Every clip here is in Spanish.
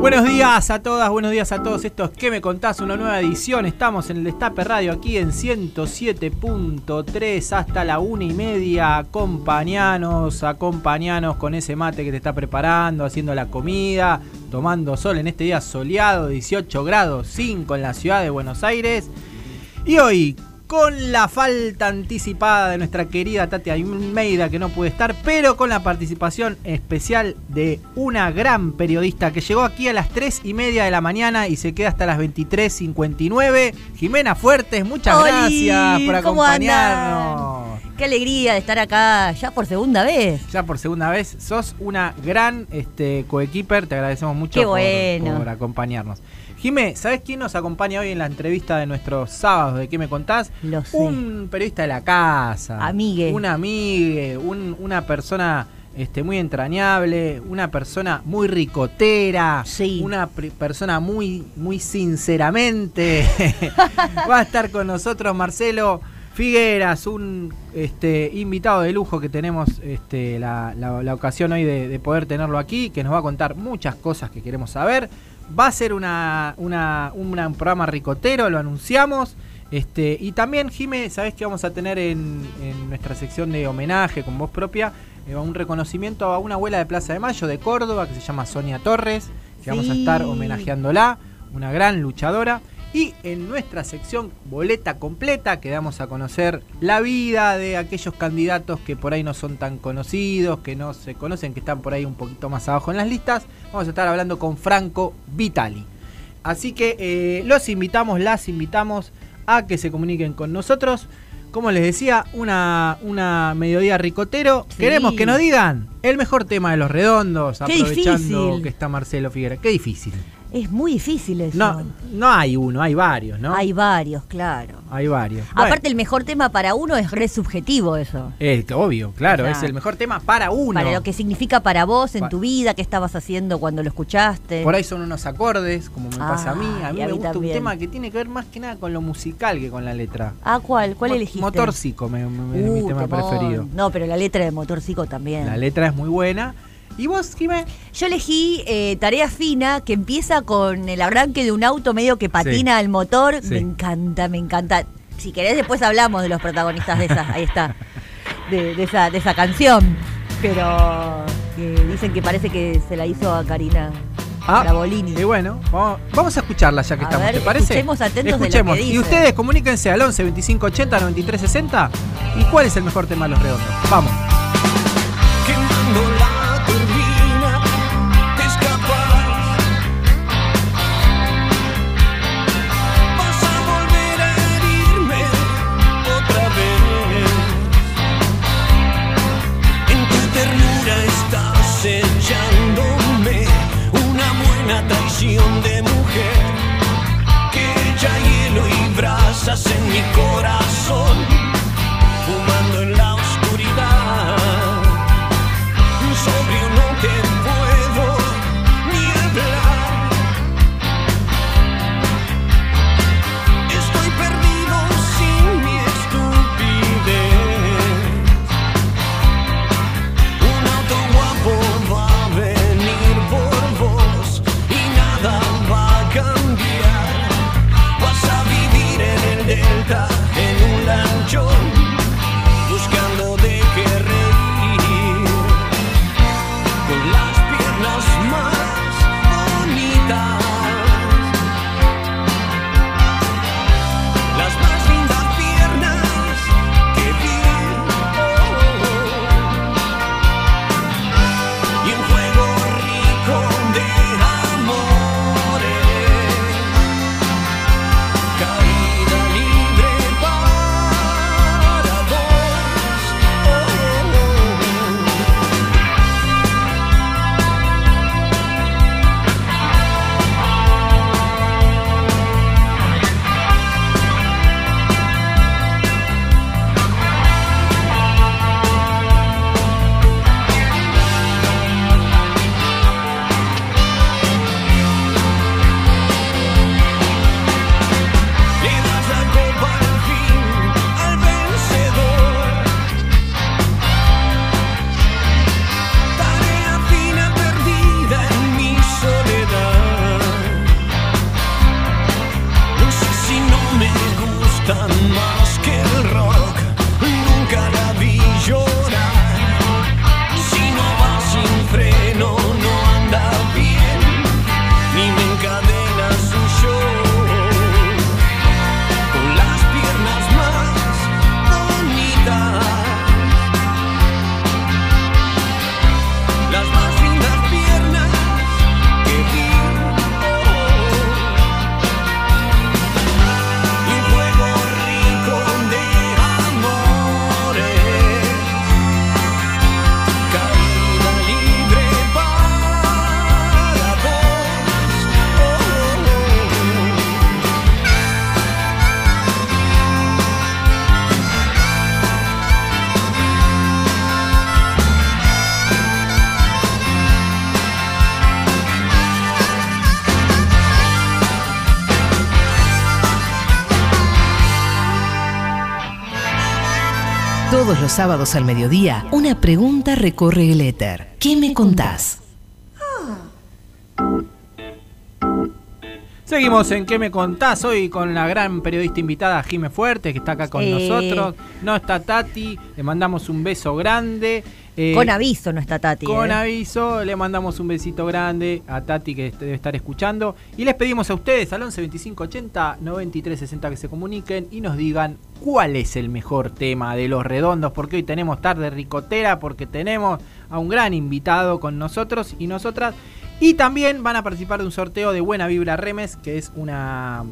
Buenos días a todas, buenos días a todos. Esto es ¿Qué me contás? Una nueva edición. Estamos en el Destape Radio aquí en 107.3 hasta la una y media. Acompañanos, acompañanos con ese mate que te está preparando, haciendo la comida, tomando sol en este día soleado, 18 grados 5 en la ciudad de Buenos Aires. Y hoy, con la falta anticipada de nuestra querida Tati Almeida que no puede estar, pero con la participación especial de una gran periodista que llegó aquí a las 3 y media de la mañana y se queda hasta las 23.59. Jimena Fuertes, muchas Oli, gracias por ¿cómo acompañarnos. Qué alegría de estar acá ya por segunda vez. Ya por segunda vez, sos una gran este, coequiper, te agradecemos mucho Qué por- bueno. por acompañarnos. Jimé, ¿sabes quién nos acompaña hoy en la entrevista de nuestros sábados de qué me contás? Lo sé. Un periodista de la casa. Amigue. Un amigue, un- una persona este, muy entrañable, una persona muy ricotera, Sí. una persona muy, muy sinceramente. Va a estar con nosotros Marcelo Figueras, un este, invitado de lujo que tenemos este, la, la- la ocasión hoy de, de poder tenerlo aquí, que nos va a contar muchas cosas que queremos saber. Va a ser una, una- una- un programa ricotero, lo anunciamos. Este, y también, Jime, ¿sabés que vamos a tener en, en nuestra sección de homenaje con voz propia? Eh, un reconocimiento a una abuela de Plaza de Mayo de Córdoba que se llama Sonia Torres, que vamos a estar homenajeándola, una gran luchadora. Y en nuestra sección boleta completa que damos a conocer la vida de aquellos candidatos que por ahí no son tan conocidos, que no se conocen, que están por ahí un poquito más abajo en las listas. Vamos a estar hablando con Franco Vitali. Así que eh, los invitamos, las invitamos a que se comuniquen con nosotros. Como les decía, una, una mediodía ricotero. Sí. Queremos que nos digan el mejor tema de los redondos, Qué aprovechando difícil. que está Marcelo Figuera. Qué difícil. Es muy difícil eso. No, no hay uno, hay varios, ¿no? Hay varios, claro. Hay varios. Bueno, Aparte, el mejor tema para uno es re subjetivo eso. eh, obvio, claro, es el mejor tema para uno. Para lo que significa para vos en Pa- tu vida, qué estabas haciendo cuando lo escuchaste. Por ahí son unos acordes, como me pasa a mí. A mí me gusta un tema que tiene que ver más que nada con lo musical que con la letra. Ah, ¿cuál? ¿Cuál Mo- elegiste? Motorcico me, me- es mi Uh, tema temón. preferido. No, pero la letra de Motorcico también. La letra es muy buena. ¿Y vos, Jimé? Yo elegí eh, Tarea Fina, que empieza con el arranque de un auto medio que patina al motor. Sí. Me encanta, me encanta. Si querés, después hablamos de los protagonistas de esa, ahí está, de, de esa, de esa canción. Pero que dicen que parece que se la hizo a Karina Bravolini. Y bueno, vamos, vamos a escucharla ya que A estamos, ver, ¿te parece? escuchemos atentos de lo que Escuchemos. Y dice. ustedes comuníquense al 11 25 80 93 60. ¿Y cuál es el mejor tema de los redondos? Vamos. En done sábados al mediodía, una pregunta recorre el éter. ¿Qué me contás? Seguimos en ¿Qué me contás? Hoy con la gran periodista invitada Jime Fuerte, que está acá con Sí. nosotros. No está Tati, le mandamos un beso grande. Eh, Con aviso no está Tati. Con ¿eh? aviso, le mandamos un besito grande a Tati que debe estar escuchando. Y les pedimos a ustedes al 11 25 80 93 60 que se comuniquen y nos digan cuál es el mejor tema de los redondos. Porque hoy tenemos tarde ricotera, porque tenemos a un gran invitado con nosotros y nosotras. Y también van a participar de un sorteo de Buena Vibra Remes, que es una,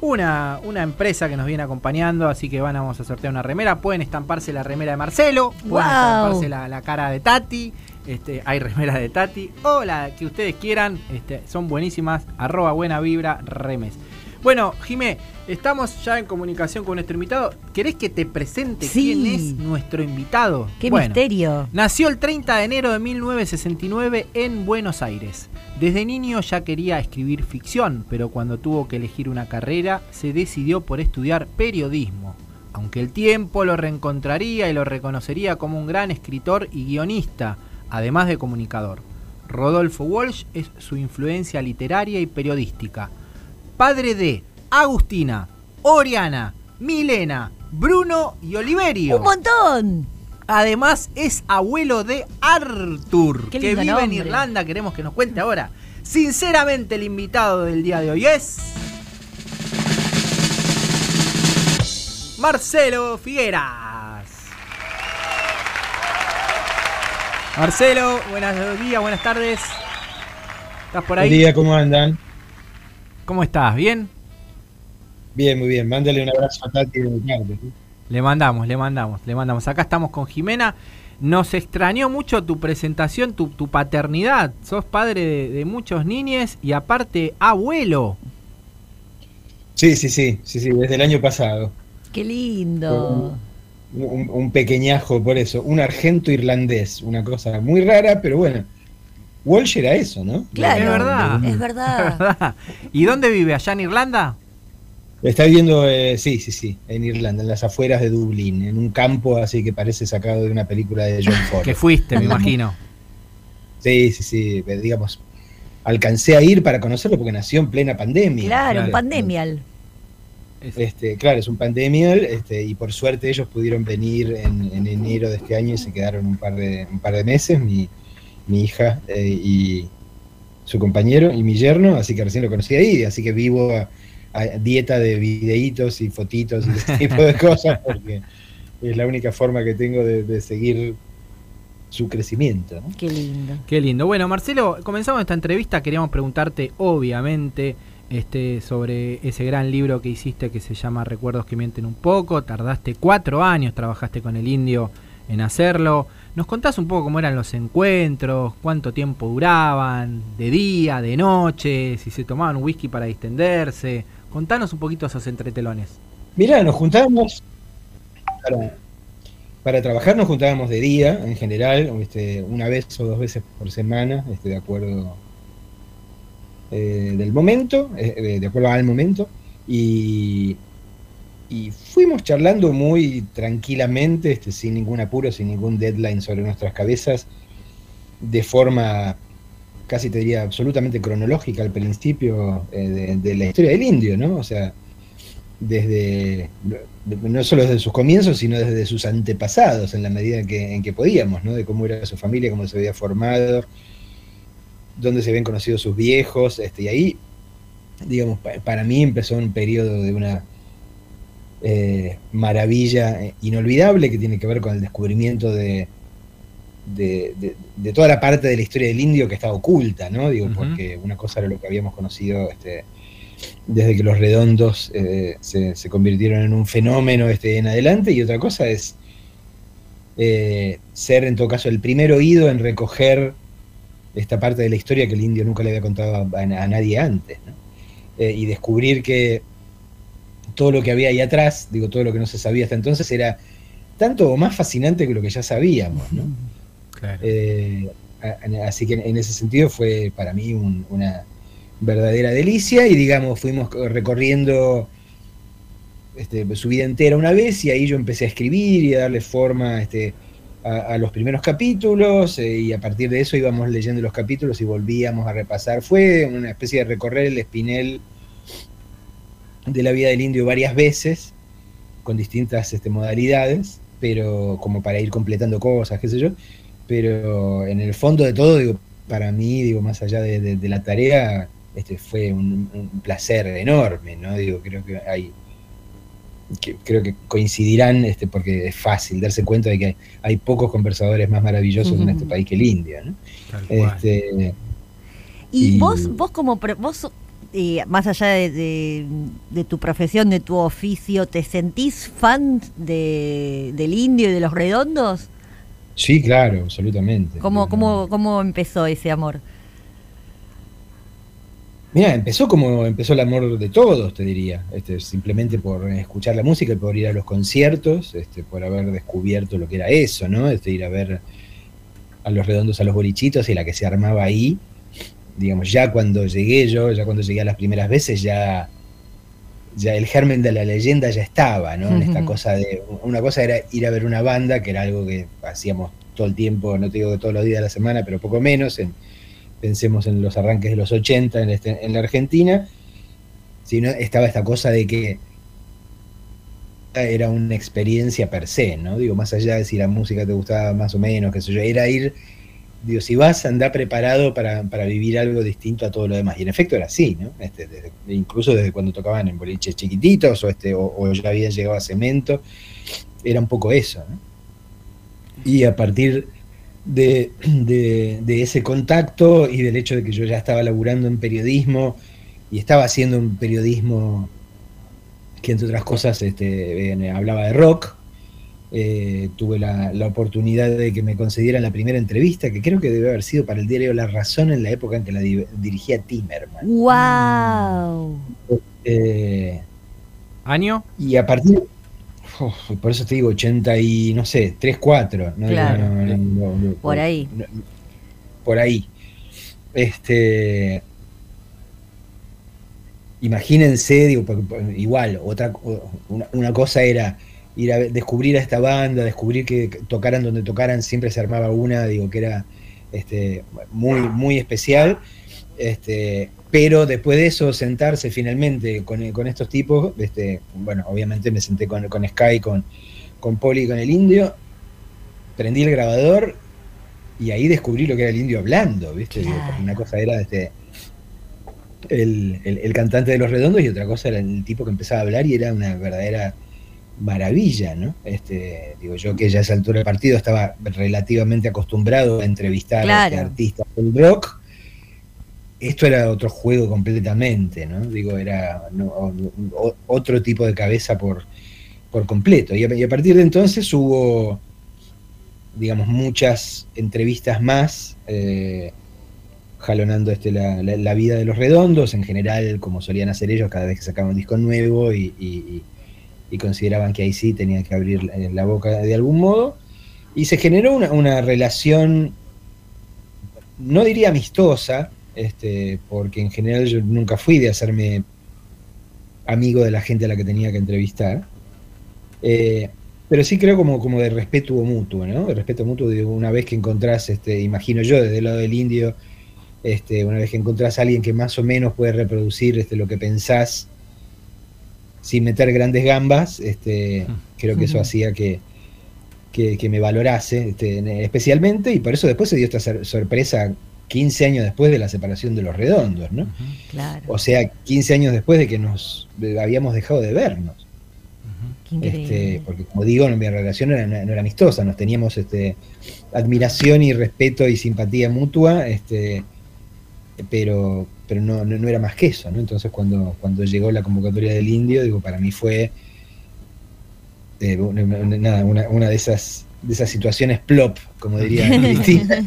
una, una empresa que nos viene acompañando. Así que van, vamos a sortear una remera. Pueden estamparse la remera de Marcelo, pueden Guau. estamparse la, la cara de Tati. Este, hay remeras de Tati. O la que ustedes quieran. Este, son buenísimas. Arroba Buena Vibra Remes. Bueno, Jimé, estamos ya en comunicación con nuestro invitado. ¿Querés que te presente Sí. quién es nuestro invitado? Qué Bueno, misterio. Nació el 30 de enero de 1969 en Buenos Aires. Desde niño ya quería escribir ficción, pero cuando tuvo que elegir una carrera se decidió por estudiar periodismo. Aunque el tiempo lo reencontraría y lo reconocería como un gran escritor y guionista, además de comunicador. Rodolfo Walsh es su influencia literaria y periodística. Padre de Agustina, Oriana, Milena, Bruno y Oliverio. ¡Un montón! Además es abuelo de Arthur, Qué que vive en. Irlanda. Queremos que nos cuente ahora. Sinceramente el invitado del día de hoy es... Marcelo Figueras. Marcelo, buenos días, buenas tardes. ¿Estás por Buen ahí? día, ¿cómo andan? ¿Cómo estás? ¿Bien? Bien, muy bien. Mándale un abrazo a Tati de mi parte. ¿sí? Le mandamos, le mandamos, le mandamos. Acá estamos con Jimena. Nos extrañó mucho tu presentación, tu, tu paternidad. Sos padre de, de muchos niñes y aparte abuelo. Sí, sí, sí, sí, sí, desde el año pasado. ¡Qué lindo! Un, un pequeñajo, por eso, un argento irlandés, una cosa muy rara, pero bueno. Walsh era eso, ¿no? Claro, Es verdad. Es verdad. ¿Verdad? ¿Y dónde vive? ¿Allá en Irlanda? Está viviendo, eh, sí, sí, sí, en Irlanda, en las afueras de Dublín, en un campo así que parece sacado de una película de John Ford. Que fuiste, me imagino. Sí, sí, sí, digamos, alcancé a ir para conocerlo porque nació en plena pandemia. Claro, un claro. pandemial. Es- Este, claro, es un pandemial, este, y por suerte ellos pudieron venir en, en enero de este año y se quedaron un par de, un par de meses, mi, mi hija eh, y su compañero y mi yerno, así que recién lo conocí ahí, así que vivo a, a dieta de videitos y fotitos y ese tipo de cosas, porque es la única forma que tengo de, de seguir su crecimiento. ¿no? Qué lindo. Qué lindo. Bueno, Marcelo, comenzamos esta entrevista. Queríamos preguntarte, obviamente, este, sobre ese gran libro que hiciste que se llama Recuerdos que mienten un poco. Tardaste cuatro años, trabajaste con el indio en hacerlo. ¿Nos contás un poco cómo eran los encuentros? ¿Cuánto tiempo duraban? ¿De día, de noche? ¿Si se tomaban whisky para distenderse? Contanos un poquito esos entretelones. Mirá, nos juntábamos para, para trabajar, nos juntábamos de día en general, este, una vez o dos veces por semana, este, de acuerdo eh, del momento, eh, de acuerdo al momento, y, y fuimos charlando muy tranquilamente, este, sin ningún apuro, sin ningún deadline sobre nuestras cabezas, de forma casi te diría absolutamente cronológica al principio eh, de, la historia del indio, ¿no? O sea, desde no solo desde sus comienzos, sino desde sus antepasados, en la medida en que, en que podíamos, ¿no? De cómo era su familia, cómo se había formado, dónde se habían conocido sus viejos, este, y ahí, digamos, pa- para mí empezó un periodo de una eh, maravilla eh, inolvidable que tiene que ver con el descubrimiento de, de, de- de toda la parte de la historia del indio que estaba oculta, ¿no? Digo, porque una cosa era lo que habíamos conocido este, desde que los redondos eh, se, se convirtieron en un fenómeno este, en adelante, y otra cosa es eh, ser, en todo caso, el primer oído en recoger esta parte de la historia que el indio nunca le había contado a, a nadie antes, ¿no? Eh, y descubrir que todo lo que había ahí atrás, digo, todo lo que no se sabía hasta entonces, era tanto o más fascinante que lo que ya sabíamos, ¿no? Claro. Eh, así que en, ese sentido fue para mí un- una verdadera delicia y digamos fuimos co- recorriendo este, su vida entera una vez y ahí yo empecé a escribir y a darle forma este, a, a los primeros capítulos eh, y a partir de eso íbamos leyendo los capítulos y volvíamos a repasar. Fue una especie de recorrer el espinel de la vida del indio varias veces con distintas este, modalidades, pero como para ir completando cosas, qué sé yo. Pero en el fondo de todo, digo, para mí, digo, más allá de, de- de la tarea, este fue un, un placer enorme, ¿no? Digo, creo que hay que- creo que coincidirán, este, porque es fácil darse cuenta de que hay pocos conversadores más maravillosos en este país que el indio, ¿no? Tal cual. Este, Y, Y- vos, vos como vos, eh, más allá de, de- de tu profesión, de tu oficio, ¿te sentís fan de, del indio y de los redondos? sí, claro, absolutamente. ¿Cómo, cómo, ¿Cómo empezó ese amor? Mira, empezó como empezó el amor de todos, te diría. Este, simplemente por escuchar la música y por ir a los conciertos, este, por haber descubierto lo que era eso, ¿no? Este, ir a ver a los redondos, a los bolichitos y la que se armaba ahí. Digamos, ya cuando llegué yo, ya cuando llegué a las primeras veces, ya, ya el germen de la leyenda ya estaba, ¿no? En esta cosa de. Una cosa era ir a ver una banda, que era algo que hacíamos todo el tiempo, no te digo que todos los días de la semana, pero poco menos, en, pensemos en los arranques de los 80 en, este- en la Argentina, sino estaba esta cosa de que era una experiencia per se, ¿no? Digo, más allá de si la música te gustaba más o menos, qué sé yo, era ir, digo, si vas, andar preparado para, para vivir algo distinto a todo lo demás. Y en efecto era así, ¿no? Este, incluso desde cuando tocaban en boliches chiquititos o, este, o, ya habían llegado a cemento, era un poco eso, ¿no? Y a partir de, de- de ese contacto y del hecho de que yo ya estaba laburando en periodismo y estaba haciendo un periodismo que entre otras cosas este, eh, hablaba de rock, eh, tuve la, la oportunidad de que me concedieran la primera entrevista, que creo que debe haber sido para el diario La Razón en la época en que la di- dirigía Timerman. ¡Wow! Eh, ¿Año? y a partir, por eso te digo, 80 y, no sé, 3, 4. No, Claro. no, no, no, no, Por ahí. no, por ahí. Este. Imagínense, digo, igual, otra una cosa era ir a descubrir a esta banda, descubrir que tocaran donde tocaran, siempre se armaba una, digo, que era este, muy, muy especial. Este, pero después de eso, sentarse finalmente con, con estos tipos, este, bueno, obviamente me senté con, con Sky, con, con Poli con el indio, prendí el grabador y ahí descubrí lo que era el indio hablando, ¿viste? Una cosa era este, el- el cantante de los redondos y otra cosa era el tipo que empezaba a hablar y era una verdadera maravilla, ¿no? Este, digo, yo que ya a esa altura del partido estaba relativamente acostumbrado a entrevistar Claro. este, artistas del rock. Esto era otro juego completamente, ¿no? Digo, era no, otro tipo de cabeza por, por completo. Y a, y a partir de entonces hubo, digamos, muchas entrevistas más, eh, jalonando este, la, la- la vida de los redondos, en general, como solían hacer ellos cada vez que sacaban un disco nuevo y, y- y- consideraban que ahí sí tenían que abrir la, la boca de algún modo. Y se generó una, una relación, no diría amistosa, este, porque en general yo nunca fui de hacerme amigo de la gente a la que tenía que entrevistar. Eh, pero sí creo como, como de respeto mutuo, ¿no? De respeto mutuo de una vez que encontrás, este, imagino yo, desde el lado del indio, este, una vez que encontrás a alguien que más o menos puede reproducir este, lo que pensás sin meter grandes gambas, este, creo que eso hacía que, que, que me valorase este, en- especialmente, y por eso después se dio esta sor- sorpresa 15 años después de la separación de los redondos, ¿no? Claro. O sea, 15 años después de que nos de- habíamos dejado de vernos. Este, porque como digo, mi relación no era, no era amistosa, nos teníamos este, admiración y respeto y simpatía mutua, este, pero, pero no, no, no era más que eso, ¿no? Entonces cuando, cuando llegó la convocatoria del indio, digo, para mí fue eh, una, nada, una, una de esas de esas situaciones plop, como diría Cristina,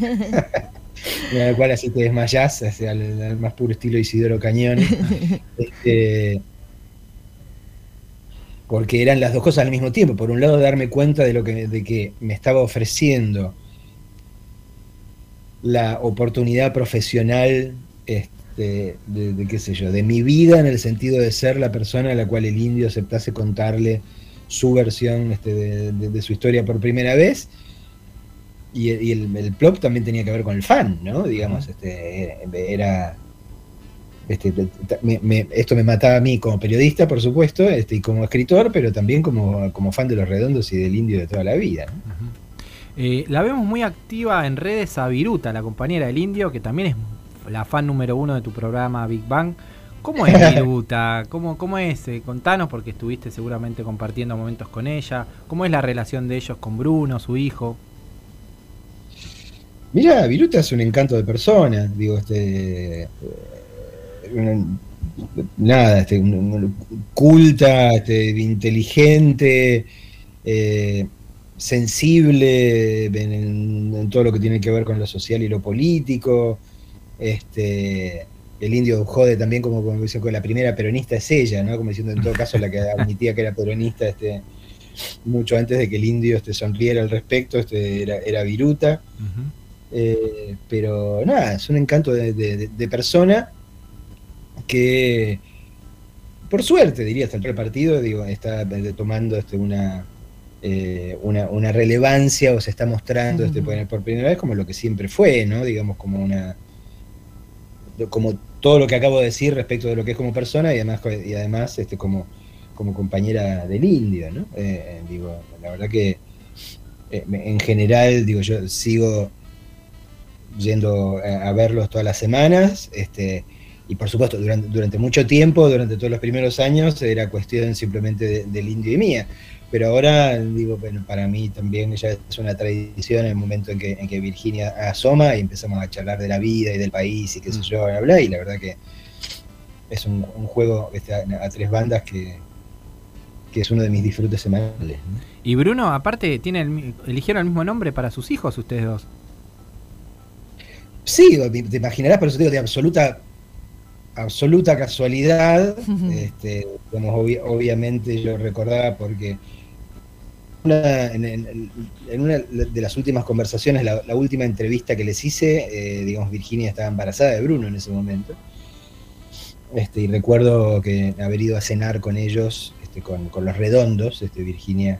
en la cual así te desmayás, al, al más puro estilo Isidoro Cañón. Este, porque eran las dos cosas al mismo tiempo. Por un lado, darme cuenta de lo que, de que me estaba ofreciendo la oportunidad profesional este, de, de qué sé yo, de mi vida en el sentido de ser la persona a la cual el indio aceptase contarle su versión este, de, su historia por primera vez. Y, el, y el- el plot también tenía que ver con el fan, ¿no? Digamos, este, era. Este, me- me- esto me mataba a mí como periodista, por supuesto, este, y como escritor, pero también como, como fan de los redondos y del indio de toda la vida. ¿no? Eh, la vemos muy activa en redes a Viruta, la compañera del indio, que también es la fan número uno de tu programa Big Bang. ¿Cómo es Viruta? ¿Cómo, cómo es? Eh, contanos, porque estuviste seguramente compartiendo momentos con ella. ¿Cómo es la relación de ellos con Bruno, su hijo? Mira, Viruta es un encanto de persona, digo, este. eh, nada, este, un- un- culta, este, inteligente, eh, sensible en, en- en todo lo que tiene que ver con lo social y lo político. Este, el indio jode también como, como dice, la primera peronista es ella, ¿no? Como diciendo en todo caso la que admitía que era peronista este, mucho antes de que el indio este, sonriera al respecto, este, era, era Viruta. Eh, pero nada, es un encanto de, de- de- de persona que, por suerte, diría hasta el partido, digo, está eh, tomando este, una, eh, una, una relevancia o se está mostrando este, por, por primera vez como lo que siempre fue, ¿no? Digamos, como una. Como todo lo que acabo de decir respecto de lo que es como persona y además, y además este, como, como compañera del indio, ¿no? Eh, digo, la verdad que eh, en general, digo, yo sigo yendo a, a verlos todas las semanas, este, y por supuesto, durante, durante mucho tiempo, durante todos los primeros años, era cuestión simplemente de- del indio y mía. Pero ahora, digo, bueno, para mí también ya es una tradición el momento en que, en que Virginia asoma y empezamos a charlar de la vida y del país y qué sé yo, bla, bla, y la verdad que es un, un juego este, a, tres bandas que, que es uno de mis disfrutes semanales. ¿no? Y Bruno, aparte, tiene el eligieron el mismo nombre para sus hijos ustedes dos. Sí, te imaginarás, por eso te digo, de absoluta, absoluta casualidad. este, digamos, obvi- obviamente yo recordaba porque una- en, en- en una de las últimas conversaciones, la, la última entrevista que les hice, eh, digamos, Virginia estaba embarazada de Bruno en ese momento. Este, y recuerdo que haber ido a cenar con ellos, este, con, con los redondos, este, Virginia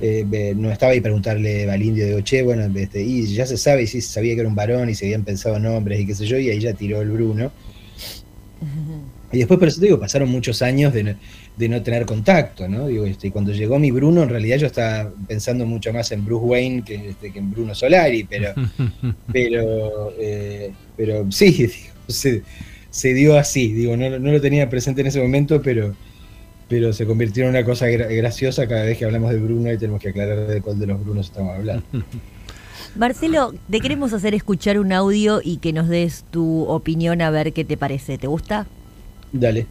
eh, no estaba y preguntarle al indio, digo, che, bueno, este, y ya se sabe, y sí sabía que era un varón y se habían pensado nombres y qué sé yo, y ahí ya tiró el Bruno. Y después, por eso te digo, pasaron muchos años de de no tener contacto, ¿no? Digo, este, y cuando llegó mi Bruno, en realidad yo estaba pensando mucho más en Bruce Wayne que, este, que en Bruno Solari, pero, pero, eh, pero sí, digo, se, se dio así, digo, no, no lo tenía presente en ese momento, pero, pero se convirtió en una cosa gra- graciosa cada vez que hablamos de Bruno y tenemos que aclarar de cuál de los Brunos estamos hablando. Marcelo, te queremos hacer escuchar un audio y que nos des tu opinión a ver qué te parece. ¿Te gusta? Dale.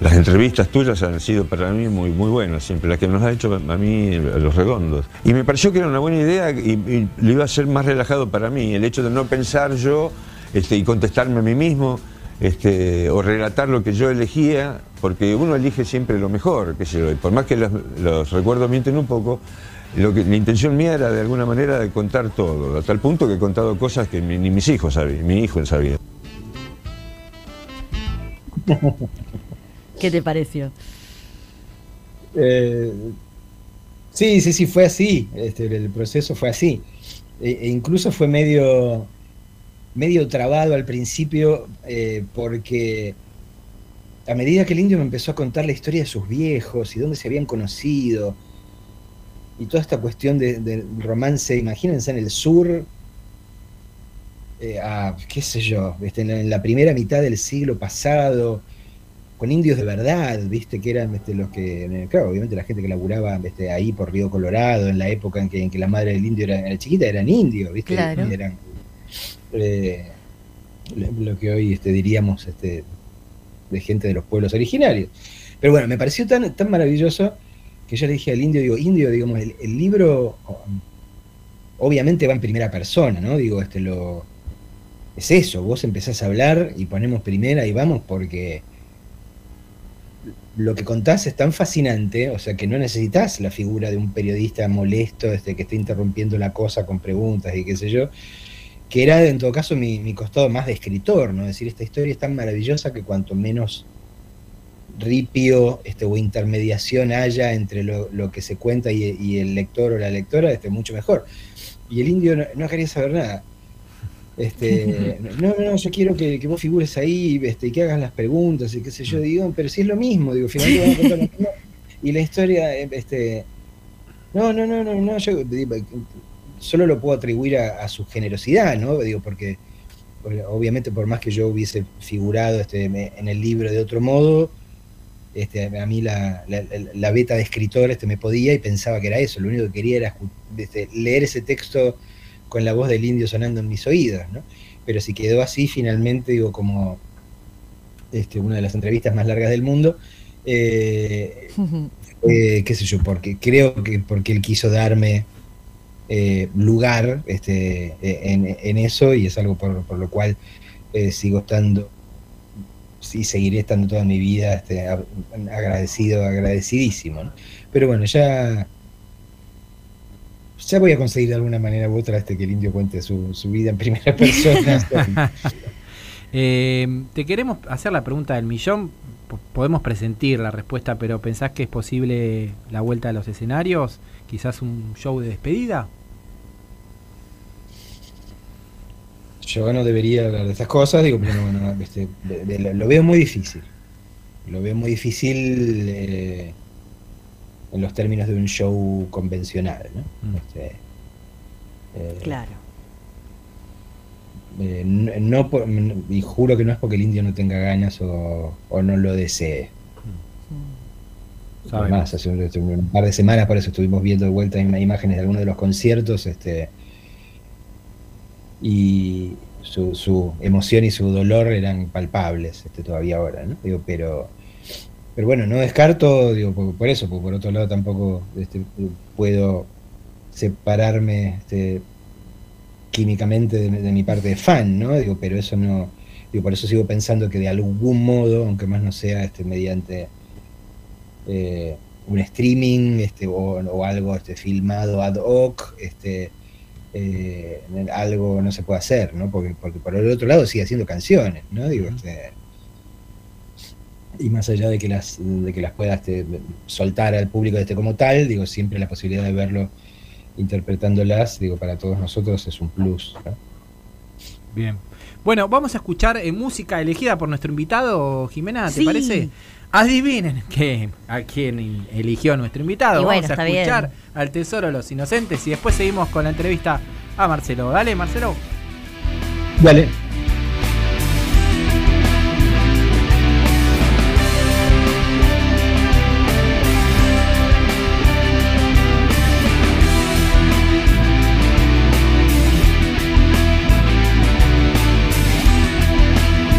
Las entrevistas tuyas han sido para mí muy, muy buenas, siempre las que nos ha hecho a mí los redondos. Y me pareció que era una buena idea y, lo iba a ser más relajado para mí, el hecho de no pensar yo este, y contestarme a mí mismo este, o relatar lo que yo elegía, porque uno elige siempre lo mejor, qué sé yo, por más que los, recuerdos mienten un poco, lo que, la intención mía era de alguna manera de contar todo, a tal punto que he contado cosas que ni, mis hijos sabían, mi hijo sabía. ¿Qué te pareció? Eh, sí, sí, sí, fue así. Este, el proceso fue así. E, e incluso fue medio, medio trabado al principio eh, porque a medida que el indio me empezó a contar la historia de sus viejos y dónde se habían conocido y toda esta cuestión de, de romance, imagínense en el sur, eh, qué sé yo, este, en la primera mitad del siglo pasado, con indios de verdad, viste, que eran este, los que, eh, claro, obviamente la gente que laburaba este, ahí por Río Colorado, en la época en que, en que la madre del indio era, era chiquita, eran indios, viste, Claro. Y eran eh, lo lo que hoy este, diríamos este, de gente de los pueblos originarios. Pero bueno, me pareció tan, tan maravilloso que yo le dije al indio, digo, indio, digamos, el, el libro oh, obviamente va en primera persona, ¿no? Digo, este lo es eso, vos empezás a hablar y ponemos primera y vamos porque lo que contás es tan fascinante, o sea que no necesitas la figura de un periodista molesto este, que esté interrumpiendo la cosa con preguntas y qué sé yo. que era en todo caso mi, costado más de escritor, ¿no? Es decir, esta historia es tan maravillosa que cuanto menos ripio este, o intermediación haya entre lo, que se cuenta y, el lector o la lectora, este, mucho mejor. Y el indio no quería saber nada. Este, no, no, yo quiero que, que vos figures ahí este, y que hagas las preguntas y qué sé yo. Digo, pero si es lo mismo, digo, finalmente van a contar lo mismo. Y la historia, eh, este, no, no, no, no, no, yo digo, solo lo puedo atribuir a, a su generosidad, ¿no? Digo, porque obviamente por más que yo hubiese figurado este, me- en el libro de otro modo, este, a mí la, la- la beta de escritor este, me podía y pensaba que era eso. Lo único que quería era este, leer ese texto con la voz del indio sonando en mis oídos. ¿no? Pero si quedó así, finalmente, digo, como este, una de las entrevistas más largas del mundo, eh, eh, qué sé yo, porque creo que porque él quiso darme eh, lugar este, en, en eso y es algo por, por lo cual eh, sigo estando y seguiré estando toda mi vida este, agradecido, agradecidísimo. ¿no? Pero bueno, ya, ya voy a conseguir de alguna manera u otra este, que el indio cuente su, su vida en primera persona. Eh, te queremos hacer la pregunta del millón. P- Podemos presentir la respuesta, pero ¿pensás que es posible la vuelta a los escenarios? ¿Quizás un show de despedida? Yo no debería hablar de estas cosas, digo, pero no, no, este, de- de- lo veo muy difícil. Lo veo muy difícil eh, en los términos de un show convencional, ¿no? Mm. Este, eh, Claro. eh, no, no por- y juro que no es porque el indio no tenga ganas o, o no lo desee. Sabemos. Además, hace un, hace un par de semanas por eso estuvimos viendo de vuelta im- imágenes de algunos de los conciertos, este, y su, su emoción y su dolor eran palpables este, todavía ahora, ¿no? Digo, pero, pero bueno, no descarto, digo, por, por eso, porque por otro lado tampoco este, puedo separarme este, químicamente de, de mi parte de fan, ¿no? Digo, pero eso no, digo, por eso sigo pensando que de algún modo, aunque más no sea este, mediante eh, un streaming este, o, o algo este, filmado ad hoc, este, eh, algo no se puede hacer, ¿no? Porque, porque por el otro lado sigue haciendo canciones, ¿no? Digo, este, y más allá de que las, de que las pueda este, soltar al público este como tal, digo, siempre la posibilidad de verlo interpretándolas, digo, para todos nosotros es un plus. ¿no? Bien. Bueno, vamos a escuchar eh, música elegida por nuestro invitado, Jimena, ¿te Sí. parece? Adivinen que, a quién eligió nuestro invitado. Y bueno, vamos a bien. escuchar al Tesoro de los Inocentes y después seguimos con la entrevista a Marcelo. Dale, Marcelo. Dale.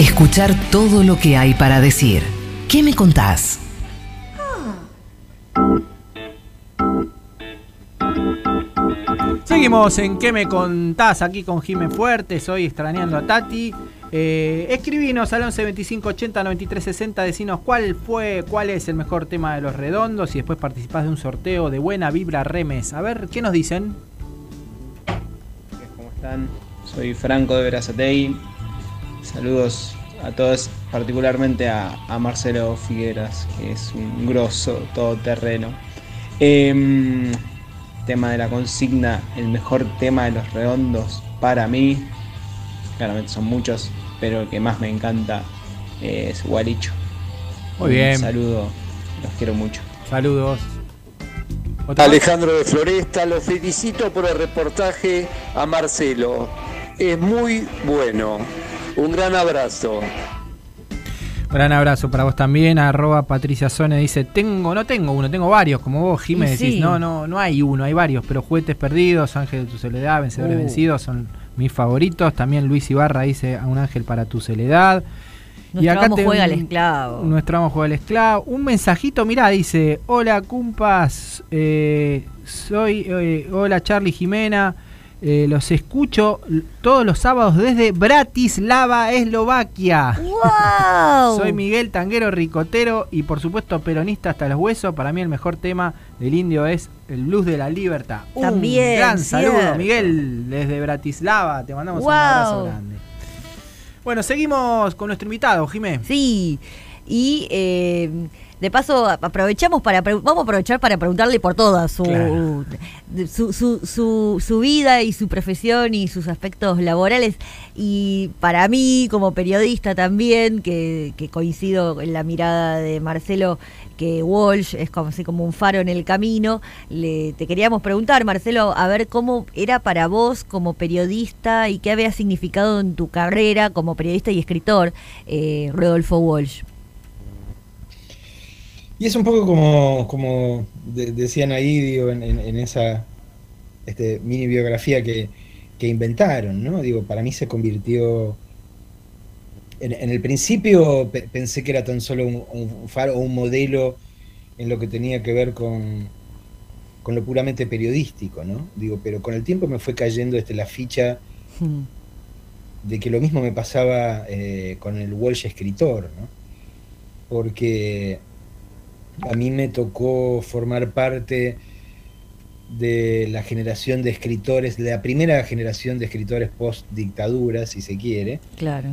Escuchar todo lo que hay para decir. ¿Qué me contás? Seguimos en ¿Qué me contás? Aquí con Jimé Fuertes, hoy extrañando a Tati. Eh, escribinos al 11 25 80 93 60, decinos cuál fue, cuál es el mejor tema de los redondos y después participás de un sorteo de buena vibra remes. A ver, ¿qué nos dicen? ¿Cómo están? Soy Franco de Verazatei. Saludos a todos, particularmente a, a Marcelo Figueras, que es un grosso todoterreno. Em, tema de la consigna, el mejor tema de los redondos para mí. Claramente son muchos, pero el que más me encanta es Gualicho. Muy bien. Un saludo, los quiero mucho. Saludos. Alejandro de Floresta, lo felicito por el reportaje a Marcelo. Es muy bueno. Un gran abrazo. Gran abrazo para vos también. Arroba Patricia Sone dice, tengo, no tengo uno, tengo varios, como vos, Jiménez. Y decís, no, no, no hay uno, hay varios, pero juguetes perdidos, Ángel de tu soledad, vencedores Uh. vencidos son mis favoritos. También Luis Ibarra dice a un ángel para tu soledad. Nuestro amo te- juega al esclavo. Nuestro amo juega al esclavo. Un mensajito, mirá, dice: Hola, cumpas. eh, soy. eh, hola, Charlie Jimena. Eh, los escucho todos los sábados desde Bratislava, Eslovaquia. ¡Wow! Soy Miguel Tanguero Ricotero y por supuesto peronista hasta los huesos. Para mí el mejor tema del indio es el blues de la libertad. Un También, gran saludo. Miguel, desde Bratislava. Te mandamos un abrazo grande. Bueno, seguimos con nuestro invitado, Jimé. Sí, y eh, de paso aprovechamos para vamos a aprovechar para preguntarle por toda su, Claro. su, su, su, su vida y su profesión y sus aspectos laborales. Y para mí, como periodista también, que, que coincido en la mirada de Marcelo, que Walsh es como así como un faro en el camino, le, te queríamos preguntar, Marcelo, a ver cómo era para vos como periodista y qué había significado en tu carrera como periodista y escritor, eh, Rodolfo Walsh. Y es un poco como, como de- decían ahí, digo, en, en- en esa este, mini biografía que, que inventaron, ¿no? Digo, para mí se convirtió. En, en el principio pe- pensé que era tan solo un, un faro o un modelo en lo que tenía que ver con, con lo puramente periodístico, ¿no? Digo, pero con el tiempo me fue cayendo este, la ficha Hmm. de que lo mismo me pasaba eh, con el Walsh escritor, ¿no? Porque a mí me tocó formar parte de la generación de escritores, de la primera generación de escritores post dictadura, si se quiere, Claro,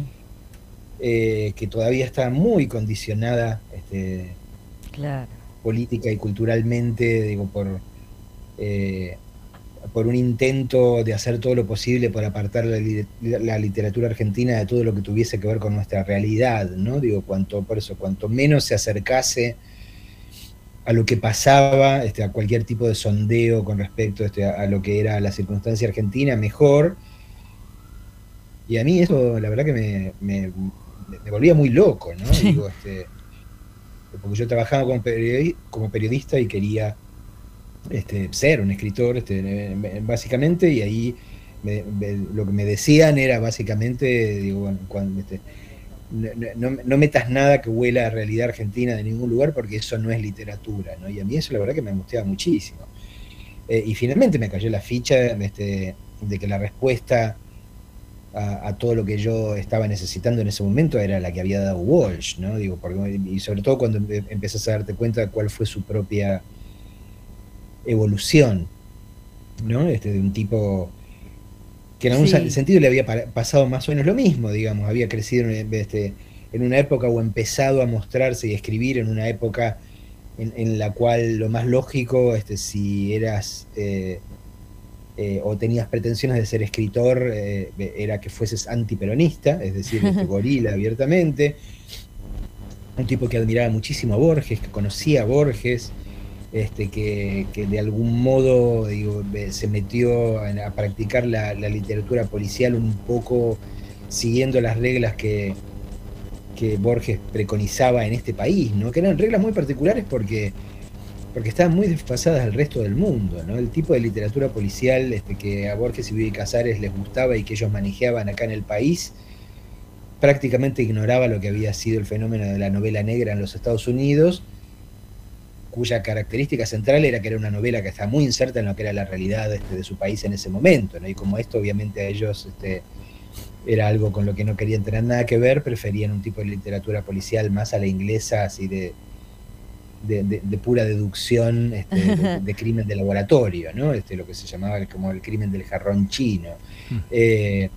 eh, que todavía está muy condicionada este, claro. política y culturalmente, digo, por, eh, por un intento de hacer todo lo posible por apartar la, la literatura argentina de todo lo que tuviese que ver con nuestra realidad, ¿no? Digo, cuanto, por eso, cuanto menos se acercase a lo que pasaba, este, a cualquier tipo de sondeo con respecto este, a, a lo que era la circunstancia argentina, mejor. Y a mí eso, la verdad que me, me- me volvía muy loco, ¿no? Digo, este, porque yo trabajaba como, periodi- como periodista y quería este, ser un escritor, este, básicamente, y ahí me- me- lo que me decían era básicamente, digo, bueno, cuando, este, no, no- metas nada que huela a realidad argentina de ningún lugar porque eso no es literatura, ¿no? Y a mí eso la verdad que me angustiaba muchísimo. Eh, y finalmente me cayó la ficha este, de que la respuesta a, todo lo que yo estaba necesitando en ese momento era la que había dado Walsh, ¿no? Digo, porque, y sobre todo cuando empe- empezás a darte cuenta de cuál fue su propia evolución, ¿no? Este, de un tipo que en algún Sí. sentido le había pa- pasado más o menos lo mismo, digamos, había crecido en, este, en una época o empezado a mostrarse y escribir en una época en, en la cual lo más lógico, este, si eras eh, eh, o tenías pretensiones de ser escritor, eh, era que fueses antiperonista, es decir, este, gorila abiertamente. Un tipo que admiraba muchísimo a Borges, que conocía a Borges, este, que, de algún modo se metió a, practicar la, la literatura policial un poco siguiendo las reglas que, que Borges preconizaba en este país, ¿no? que eran reglas muy particulares porque, porque estaban muy desfasadas al resto del mundo. ¿no? El tipo de literatura policial este, que a Borges y Vivi Casares les gustaba y que ellos manejaban acá en el país prácticamente ignoraba lo que había sido el fenómeno de la novela negra en los Estados Unidos, cuya característica central era que era una novela que estaba muy inserta en lo que era la realidad este, de su país en ese momento, ¿no? y como esto obviamente a ellos este, era algo con lo que no querían tener nada que ver, preferían un tipo de literatura policial más a la inglesa, así de, de, de- de pura deducción este, de, de crimen de laboratorio, ¿no? Este, lo que se llamaba el- como el crimen del jarrón chino. Mm. Eh,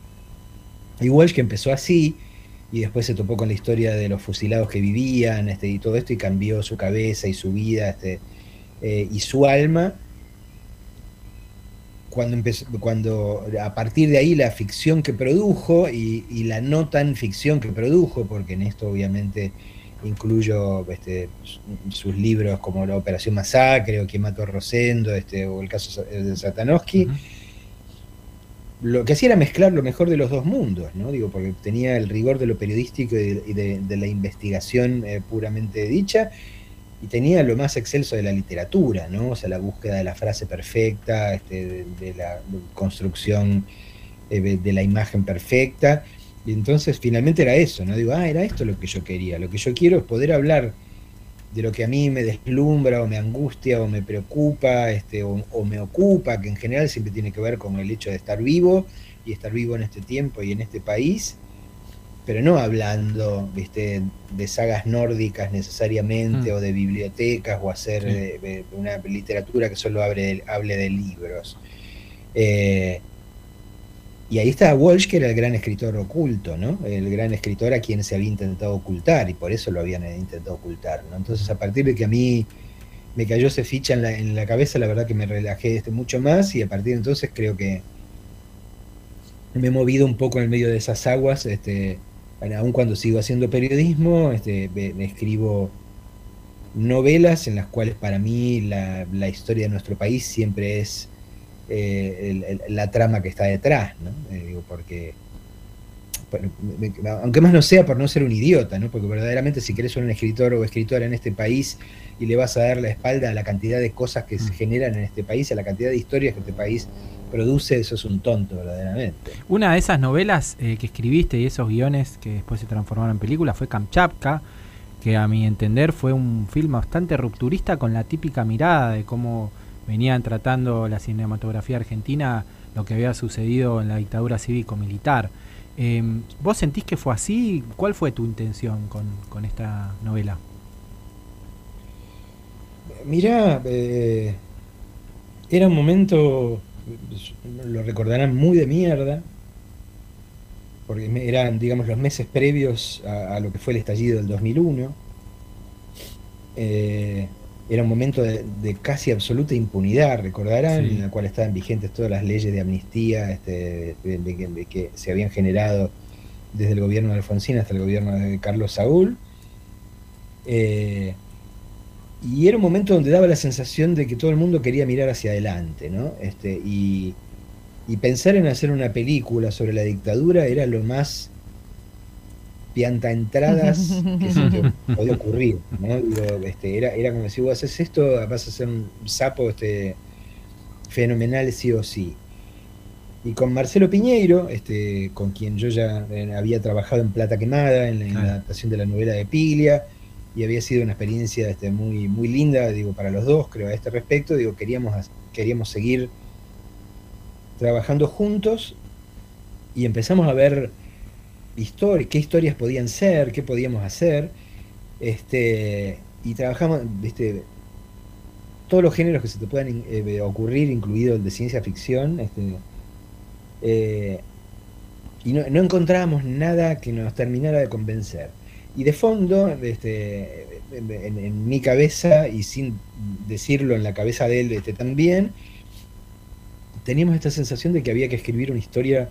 y Walsh que empezó así, y después se topó con la historia de los fusilados que vivían, este, y todo esto, y cambió su cabeza y su vida, este, eh, y su alma. Cuando empezó, cuando a partir de ahí la ficción que produjo y, y la no tan ficción que produjo, porque en esto obviamente incluyo este, su- sus libros como La Operación Masacre o Quién mató a Rosendo, este, o el caso de Satanowski. Lo que hacía era mezclar lo mejor de los dos mundos, ¿no? Digo, porque tenía el rigor de lo periodístico y de, y de- de la investigación eh, puramente dicha, y tenía lo más excelso de la literatura, ¿no? O sea, la búsqueda de la frase perfecta, este, de, de la construcción eh, de, la imagen perfecta. Y entonces finalmente era eso, ¿no? Digo, ah, era esto lo que yo quería. Lo que yo quiero es poder hablar de lo que a mí me deslumbra o me angustia o me preocupa este, o, o me ocupa, que en general siempre tiene que ver con el hecho de estar vivo y estar vivo en este tiempo y en este país, pero no hablando ¿viste? de sagas nórdicas necesariamente Mm. o de bibliotecas o hacer Sí. de- de una literatura que solo hable de, hable de libros. Eh, y ahí está Walsh, que era el gran escritor oculto, ¿no? El gran escritor a quien se había intentado ocultar, y por eso lo habían intentado ocultar, ¿no? Entonces, a partir de que a mí me cayó esa ficha en la, en la cabeza, la verdad que me relajé este mucho más, y a partir de entonces creo que me he movido un poco en el medio de esas aguas, este, aun cuando sigo haciendo periodismo, este, me- me escribo novelas en las cuales para mí la, la historia de nuestro país siempre es eh, el- el- la trama que está detrás, ¿no? Eh, digo, porque, bueno, me- me- aunque más no sea por no ser un idiota, ¿no? Porque verdaderamente si querés ser un escritor o escritora en este país y le vas a dar la espalda a la cantidad de cosas que se Mm. generan en este país, a la cantidad de historias que este país produce, eso es un tonto verdaderamente. Una de esas novelas eh, que escribiste y esos guiones que después se transformaron en película fue Kamchatka, que a mi entender fue un film bastante rupturista con la típica mirada de cómo venían tratando la cinematografía argentina lo que había sucedido en la dictadura cívico-militar. Eh, ¿Vos sentís que fue así? ¿Cuál fue tu intención con, con esta novela? Mirá, eh, era un momento, lo recordarán, muy de mierda, porque eran, digamos, los meses previos a, a lo que fue el estallido del 2001. Eh, era un momento de, de casi absoluta impunidad, recordarán, Sí. en el cual estaban vigentes todas las leyes de amnistía este, de- de que- de que se habían generado desde el gobierno de Alfonsín hasta el gobierno de Carlos Saúl. Eh, y era un momento donde daba la sensación de que todo el mundo quería mirar hacia adelante, ¿no? Este, y, y pensar en hacer una película sobre la dictadura era lo más pianta entradas que se te podía ocurrir, ¿no? Digo, este, era, era como si vos haces esto, vas a ser un sapo este, fenomenal sí o sí. Y con Marcelo Piñeiro, este, con quien yo ya eh, había trabajado en Plata Quemada, en la, en la adaptación de la novela de Piglia, y había sido una experiencia este, muy, muy linda, digo, para los dos, creo, a este respecto. Digo, queríamos, queríamos seguir trabajando juntos y empezamos a ver histori- qué historias podían ser, qué podíamos hacer. Este, y trabajamos, viste, todos los géneros que se te puedan in- eh, ocurrir, incluido el de ciencia ficción. Este, eh, y no, no encontrábamos nada que nos terminara de convencer. Y de fondo, este, en- en mi cabeza, y sin decirlo en la cabeza de él este, también, teníamos esta sensación de que había que escribir una historia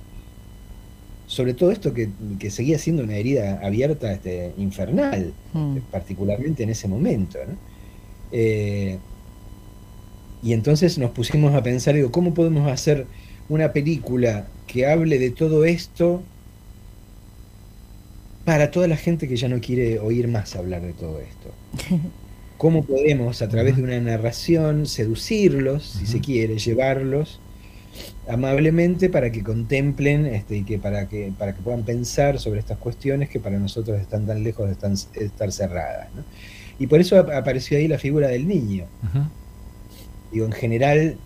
sobre todo esto que, que seguía siendo una herida abierta este, infernal, Mm. particularmente en ese momento. ¿no? Eh, y entonces nos pusimos a pensar, digo, ¿cómo podemos hacer una película que hable de todo esto para toda la gente que ya no quiere oír más hablar de todo esto? ¿Cómo podemos, a través de una narración, seducirlos, si se quiere, llevarlos amablemente para que contemplen este, y que para, que para que puedan pensar sobre estas cuestiones que para nosotros están tan lejos de estan- estar cerradas. ¿no? Y por eso ap- apareció ahí la figura del niño. Ujú. Digo, en general,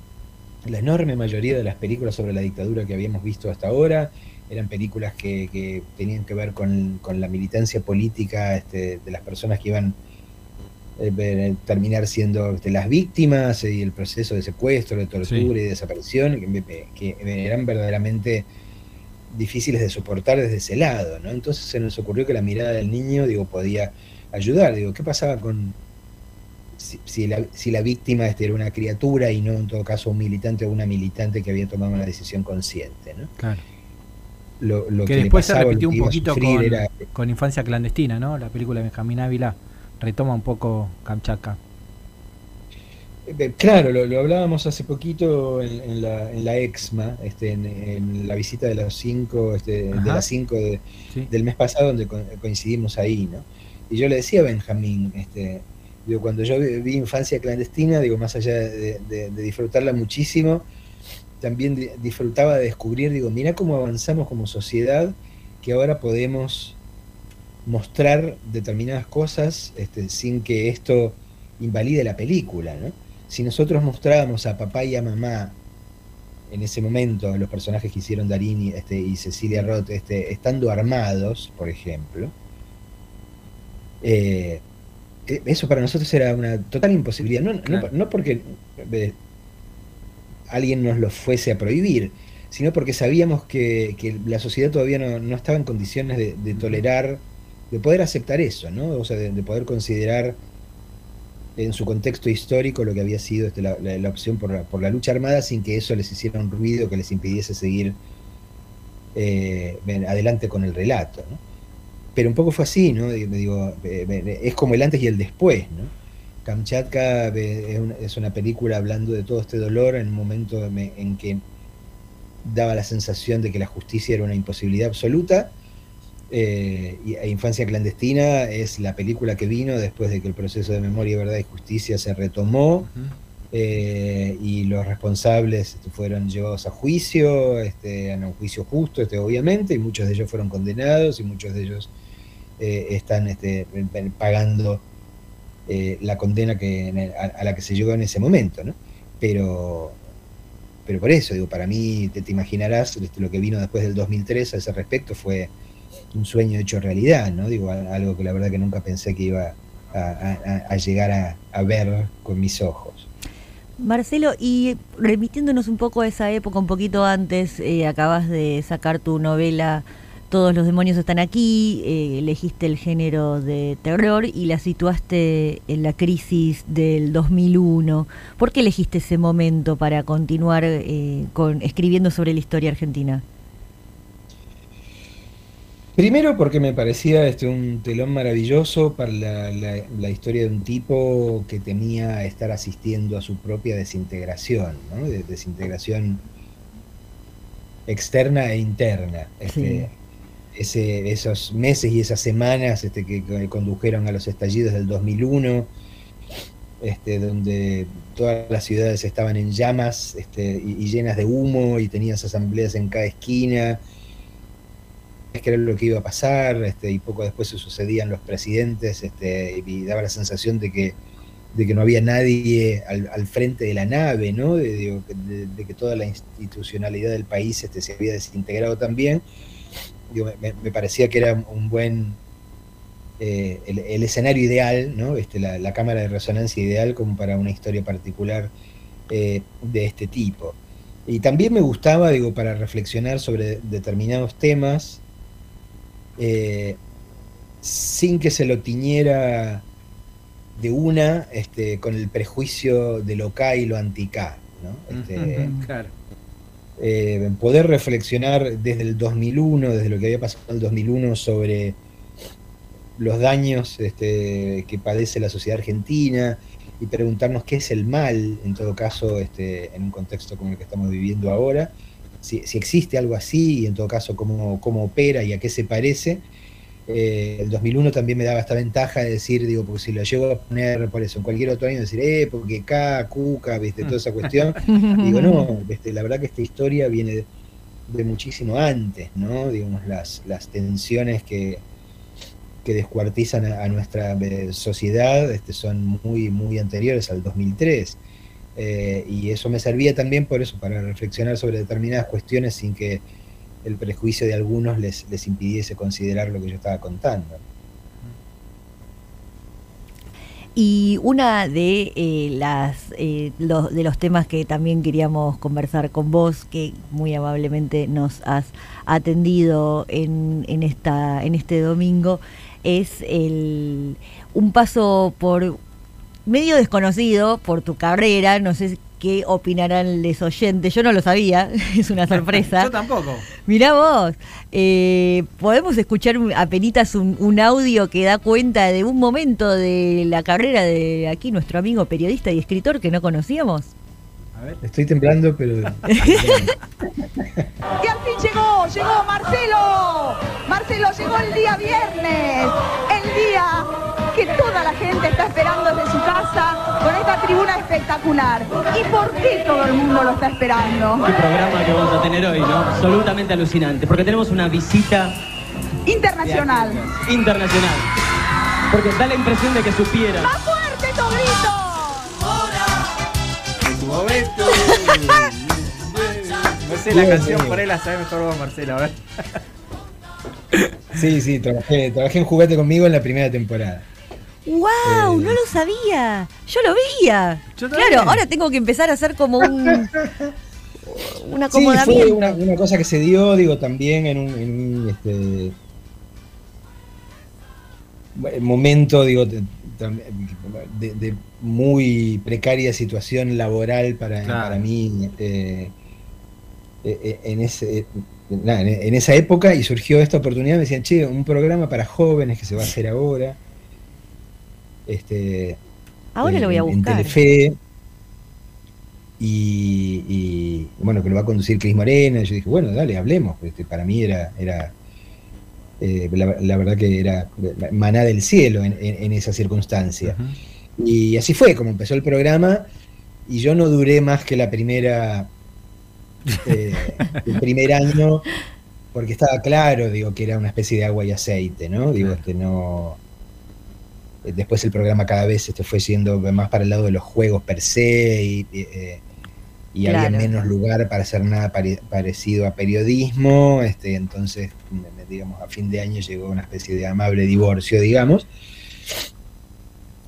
la enorme mayoría de las películas sobre la dictadura que habíamos visto hasta ahora eran películas que, que tenían que ver con, con la militancia política este, de las personas que iban eh, ver- terminar siendo este, las víctimas y el proceso de secuestro, de tortura Sí. y de desaparición, que, eran verdaderamente difíciles de soportar desde ese lado, ¿no? Entonces se nos ocurrió que la mirada del niño, digo, podía ayudar. Digo, ¿qué pasaba con si, si la, si la víctima este, era una criatura y no en todo caso un militante o una militante que había tomado una decisión consciente, ¿no? Claro. Lo, lo que después se repitió un poquito con, era- con Infancia Clandestina, ¿no? La película de Benjamín Ávila retoma un poco Kamchatka. Eh, Claro, lo, lo hablábamos hace poquito en, en la, en la EXMA, este, en, en la visita de los cinco, este, de las cinco de- Sí. del mes pasado, donde co- coincidimos ahí, ¿no? Y yo le decía a Benjamín, este, digo, cuando yo vi, Infancia Clandestina, digo, más allá de, de- de disfrutarla muchísimo, también di- disfrutaba de descubrir, digo, mira cómo avanzamos como sociedad, que ahora podemos mostrar determinadas cosas este, sin que esto invalide la película, ¿no? Si nosotros mostrábamos a papá y a mamá en ese momento, los personajes que hicieron Darín y, este, y Cecilia Roth, este, estando armados, por ejemplo, eh, eh, eso para nosotros era una total imposibilidad. No, no- porque eh, alguien nos lo fuese a prohibir, sino porque sabíamos que, que la sociedad todavía no, no estaba en condiciones de, de tolerar, de poder aceptar eso, ¿no? O sea, de, de poder considerar en su contexto histórico lo que había sido este, la, opción por la, lucha armada sin que eso les hiciera un ruido que les impidiese seguir eh, adelante con el relato. Pero un poco fue así, ¿no? Digo, eh, es como el antes y el después, ¿no? Kamchatka eh, es una, película hablando de todo este dolor en un momento en, en que daba la sensación de que la justicia era una imposibilidad absoluta. Eh, e Infancia Clandestina es la película que vino después de que el proceso de memoria, verdad y justicia se retomó eh, y los responsables fueron llevados a juicio, este, a un juicio justo, este, obviamente, y muchos de ellos fueron condenados y muchos de ellos eh, están este, pagando eh, la condena que, a, a la que se llegó en ese momento, ¿no? Pero, pero por eso, digo, para mí, te, te imaginarás, este, lo que vino después del 2003 a ese respecto fue un sueño hecho realidad, ¿no? Digo, algo que la verdad que nunca pensé que iba a, llegar a, a ver con mis ojos. Marcelo, y remitiéndonos un poco a esa época, un poquito antes, eh, acabas de sacar tu novela Todos los demonios están aquí, eh, elegiste el género de terror y la situaste en la crisis del 2001. ¿Por qué elegiste ese momento para continuar eh, con escribiendo sobre la historia argentina? Primero porque me parecía este, un telón maravilloso para la, la- la historia de un tipo que temía estar asistiendo a su propia desintegración, ¿no? De- desintegración externa e interna. Este, ese- esos meses y esas semanas este, que, que condujeron a los estallidos del 2001, este, donde todas las ciudades estaban en llamas este, y, y llenas de humo y tenías asambleas en cada esquina que era lo que iba a pasar, este, y poco después se sucedían los presidentes, este, y daba la sensación de que, de que no había nadie al, frente de la nave, ¿no? De, que- toda la institucionalidad del país este, se había desintegrado también. Me, me parecía que era un buen, eh, el, escenario ideal, ¿no? Este, la, la cámara de resonancia ideal como para una historia particular eh, de este tipo. Y también me gustaba, digo, para reflexionar sobre determinados temas, eh, sin que se lo tiñera de una este, con el prejuicio de lo K y lo anti-K. ¿no? Este, Claro. eh, poder reflexionar desde el 2001, desde lo que había pasado en el 2001 sobre los daños este, que padece la sociedad argentina y preguntarnos qué es el mal, en todo caso, este, en un contexto como el que estamos viviendo ahora, si, si existe algo así y en todo caso cómo, cómo opera y a qué se parece, eh, el 2001 también me daba esta ventaja de decir, digo, porque si lo llego a poner por eso en cualquier otro año, decir, eh, porque K, Cuca, viste, toda esa cuestión. digo, no, este, la verdad que esta historia viene de, de muchísimo antes, ¿no? Digamos, las, las tensiones que, que descuartizan a, a nuestra eh, sociedad este, son muy, muy anteriores al 2003. Eh, y eso me servía también por eso, para reflexionar sobre determinadas cuestiones sin que el prejuicio de algunos les, les impidiese considerar lo que yo estaba contando. Y una de eh, las eh, los, de los temas que también queríamos conversar con vos, que muy amablemente nos has atendido en, en esta en este domingo, es el un paso por medio desconocido por tu carrera, no sé qué opinarán los oyentes, yo no lo sabía, es una sorpresa. Yo tampoco. Mirá vos, eh, podemos escuchar apenitas un, un audio que da cuenta de un momento de la carrera de aquí nuestro amigo periodista y escritor que no conocíamos. A ver. Estoy temblando, pero... Y al fin llegó, llegó Marcelo. Marcelo llegó el día viernes, el día que toda la gente está esperando desde su casa con esta tribuna espectacular. ¿Y por qué todo el mundo lo está esperando? Qué programa que vamos a tener hoy, ¿no? Absolutamente alucinante, porque tenemos una visita Internacional. internacional. Porque da la impresión de que supieran. ¡Más fuerte tu momento. No sé la canción por él, la sabes mejor vos, Marcelo. A ver. Sí, sí, trabajé, trabajé en Juguete conmigo en la primera temporada. ¡Wow! Eh. No lo sabía. Yo lo veía. Yo también. claro, ahora tengo que empezar a hacer como un, un Sí, fue acomodamiento. una, una cosa que se dio, digo, también en un, en un, este, momento, digo, de, tam- de- de muy precaria situación laboral para, Claro. para mí eh, en, ese, en, en esa época y surgió esta oportunidad, me decían, che, un programa para jóvenes que se va a hacer ahora. Este, Ahora en- lo voy a buscar. En Telefe. Y, y, bueno, que lo va a conducir Cris Morena. y Yo dije, bueno, dale, hablemos. Este, para mí era, era eh, la, la verdad que era maná del cielo en, en- en esa circunstancia. Y así fue, como empezó el programa. Y yo no duré más que la primera, eh, el primer año, porque estaba claro, digo, que era una especie de agua y aceite, ¿no? Digo, Claro. este no. Eh, Después el programa cada vez este fue siendo más para el lado de los juegos per se y, y, eh, y había menos lugar para hacer nada pare- parecido a periodismo. Este, entonces, digamos, a fin de año llegó una especie de amable divorcio, digamos.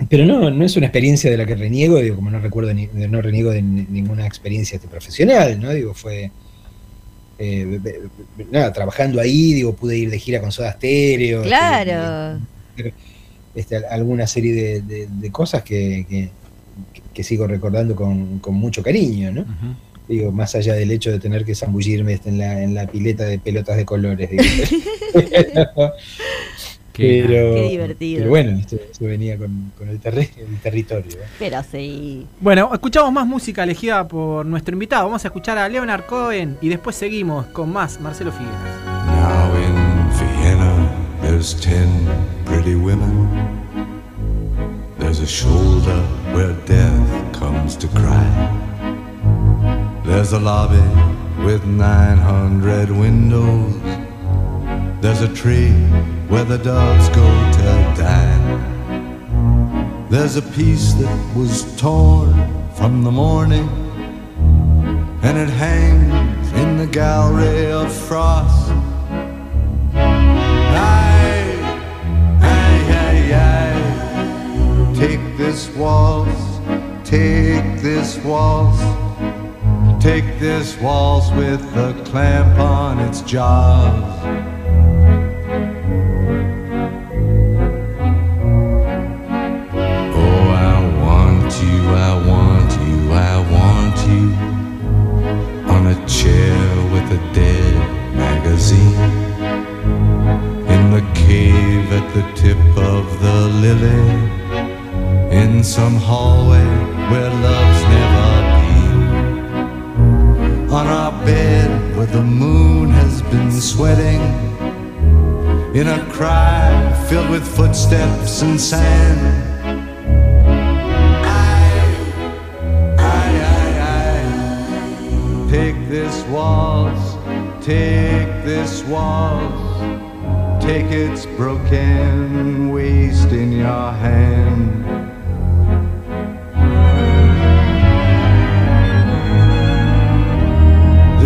Pero no, no es una experiencia de la que reniego, digo, como no recuerdo, ni, no reniego de ni- ninguna experiencia este, profesional, ¿no? Digo, fue. eh, nada, trabajando ahí, digo, pude ir de gira con Soda Stereo. este, Claro. este, al- alguna serie de, de- de cosas que, que- que sigo recordando con, con mucho cariño, ¿no? Digo, más allá del hecho de tener que zambullirme este, en la, en la pileta de pelotas de colores. digo. Qué pero, Qué divertido. pero bueno, esto, esto venía con, con el, terre- el territorio. ¿eh? Pero sí. Bueno, escuchamos más música elegida por nuestro invitado. Vamos a escuchar a Leonard Cohen y después seguimos con más Marcelo Figueras. There's ten pretty women. There's a shoulder where death comes to cry. There's a lobby with 900 windows. There's a tree where the doves go to die. There's a piece that was torn from the morning, and it hangs in the gallery of frost. This waltz, take this waltz, take this waltz with a clamp on its jaws. Oh, I want you, I want you, I want you on a chair with a dead magazine in the cave at the tip of the lily in some hallway where love's never been on our bed where the moon has been sweating in a cry filled with footsteps and sand. I, I, I, I. take this waltz, take this waltz, take its broken waist in your hand.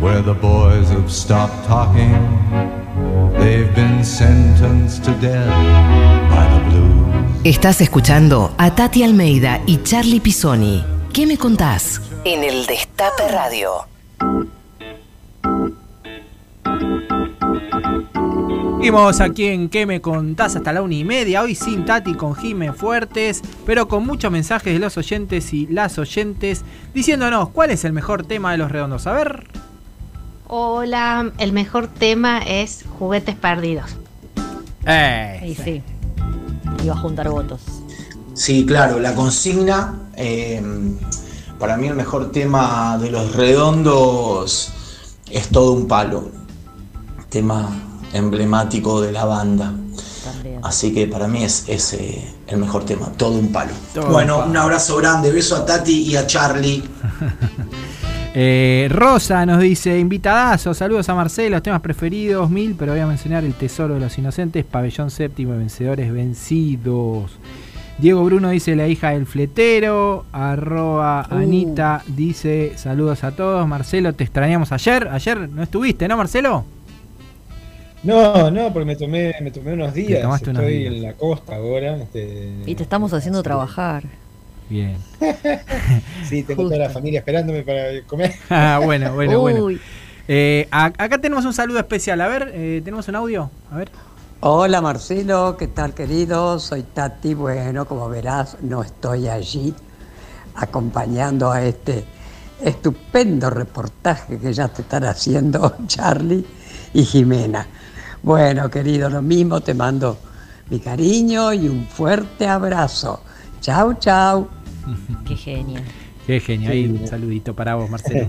where the boys have stopped talking. They've been sentenced to death by the blues. Estás escuchando a Tati Almeida y Charlie Pisoni. ¿Qué me contás? En el Destape Radio. Seguimos aquí en ¿Qué me contás? Hasta la una y media. Hoy sin Tati, con Jime Fuertes, pero con muchos mensajes de los oyentes y las oyentes diciéndonos cuál es el mejor tema de los redondos. A ver. Hola, el mejor tema es juguetes perdidos. Eh, Y sí. Iba a juntar votos. Sí, claro, la consigna. eh, para mí el mejor tema de los redondos es todo un palo. Tema emblemático de la banda. También. Así que para mí es, es, eh, el mejor tema, todo un palo. Todo bueno, un palo. un abrazo grande, beso a Tati y a Charlie. Eh, Rosa nos dice, invitadazo, saludos a Marcelo, temas preferidos, mil, pero voy a mencionar El Tesoro de los Inocentes, Pabellón Séptimo Vencedores Vencidos. Diego Bruno dice la hija del fletero, arroba Uh. Anita dice saludos a todos, Marcelo, te extrañamos ayer, ayer no estuviste, ¿no Marcelo? No, no, porque me tomé, me tomé unos días. Estoy unos días. en la costa ahora. este, Y te estamos haciendo trabajar. Bien. Sí, tengo toda la familia esperándome para comer. Ah, bueno, bueno, bueno. Eh, acá tenemos un saludo especial, a ver, eh, tenemos un audio, a ver. Hola Marcelo, ¿qué tal querido? Soy Tati. Bueno, como verás, no estoy allí acompañando a este estupendo reportaje que ya te están haciendo Charlie y Jimena. Bueno, querido, lo mismo, te mando mi cariño y un fuerte abrazo. Chau, chau. Qué genia. Qué genio, ahí un saludito para vos, Marcelo.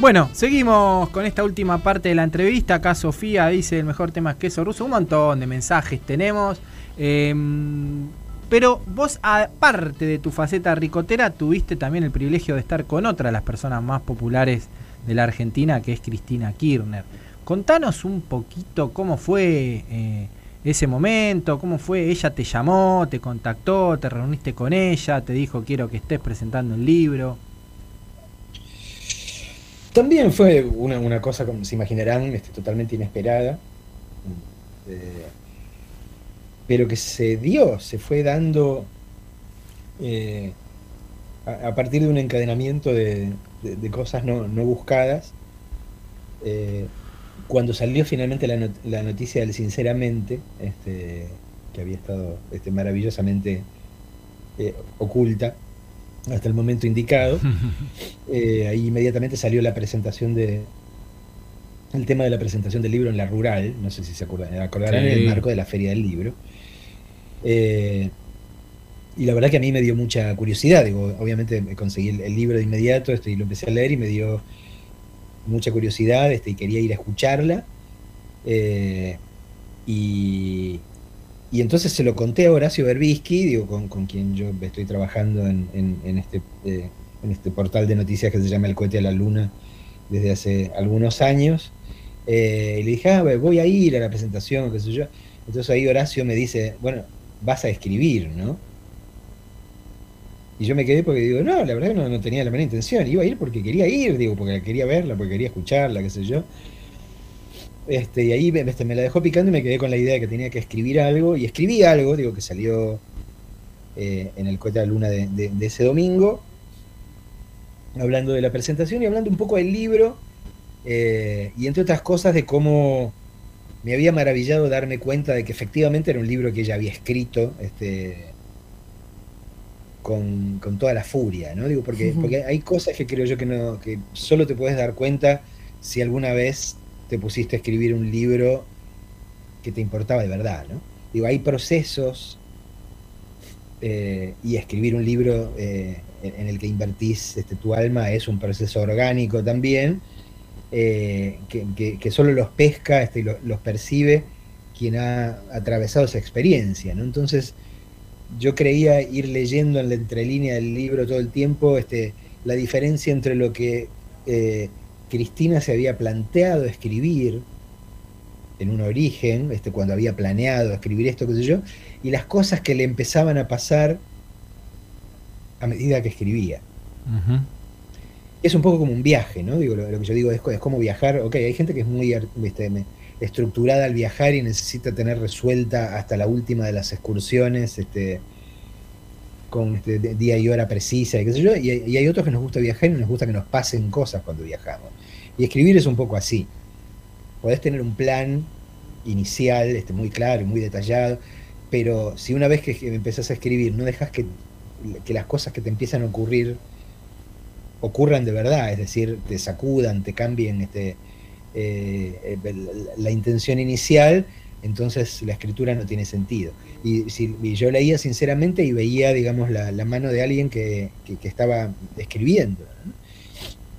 Bueno, seguimos con esta última parte de la entrevista. Acá Sofía dice el mejor tema es queso ruso. Un montón de mensajes tenemos. Em, pero vos, aparte de tu faceta ricotera, tuviste también el privilegio de estar con otra de las personas más populares de la Argentina, que es Cristina Kirchner. Contanos un poquito cómo fue eh, ese momento, cómo fue, ella te llamó, te contactó, te reuniste con ella, te dijo quiero que estés presentando el libro. También fue una, una cosa, como se imaginarán, este, totalmente inesperada. Eh, pero que se dio, se fue dando eh, a, partir de un encadenamiento de, de- de cosas no, no buscadas. Eh, cuando salió finalmente la, not- la noticia del Sinceramente, este, que había estado este, maravillosamente eh, oculta hasta el momento indicado, eh, ahí inmediatamente salió la presentación de el tema de la presentación del libro en la rural, no sé si se acuerdan, acordarán Sí. en el marco de la feria del libro. Eh, y la verdad que a mí me dio mucha curiosidad, digo, obviamente me conseguí el, el libro de inmediato este, y lo empecé a leer y me dio mucha curiosidad este, y quería ir a escucharla. Eh, y, y entonces se lo conté a Horacio Berbisky, digo, con, con quien yo estoy trabajando en, en- en este, eh, en este portal de noticias que se llama El Cohete a la Luna desde hace algunos años. Eh, y le dije, ah, voy a ir a la presentación, qué sé yo. Entonces ahí Horacio me dice, bueno, vas a escribir, ¿no? Y yo me quedé porque digo, no, la verdad que no, no tenía la menor intención. Iba a ir porque quería ir, digo, porque quería verla, porque quería escucharla, qué sé yo. Este, y ahí me, este, me la dejó picando y me quedé con la idea de que tenía que escribir algo. Y escribí algo, digo, que salió eh, en el cohete de la luna de, de- de ese domingo, hablando de la presentación y hablando un poco del libro, eh, y entre otras cosas de cómo me había maravillado darme cuenta de que efectivamente era un libro que ella había escrito este, con, con toda la furia, ¿no? Digo, porque, porque hay cosas que creo yo que no, que solo te puedes dar cuenta si alguna vez te pusiste a escribir un libro que te importaba de verdad, ¿no? Digo, hay procesos eh, y escribir un libro eh, en en el que invertís este, tu alma es un proceso orgánico también, eh, que, que- que solo los pesca este, y lo- los percibe quien ha atravesado esa experiencia, ¿no? Entonces, yo creía ir leyendo en la entrelínea del libro todo el tiempo este, la diferencia entre lo que eh, Cristina se había planteado escribir en un origen, este, cuando había planeado escribir esto, qué sé yo, y las cosas que le empezaban a pasar a medida que escribía. Es un poco como un viaje, ¿no? Digo, lo, lo que yo digo es, es como viajar. Ok, hay gente que es muy este, me- estructurada al viajar y necesita tener resuelta hasta la última de las excursiones, este, con este, día y hora precisa, y sé yo. Y, hay- otros que nos gusta viajar y nos gusta que nos pasen cosas cuando viajamos. Y escribir es un poco así. Podés tener un plan inicial, este, muy claro y muy detallado, pero si una vez que que empezás a escribir no dejas que, que las cosas que te empiezan a ocurrir ocurran de verdad, es decir, te sacudan, te cambien este, eh, eh, la, intención inicial, entonces la escritura no tiene sentido. Y, yo leía sinceramente y veía, digamos, la, mano de alguien que, que- estaba escribiendo.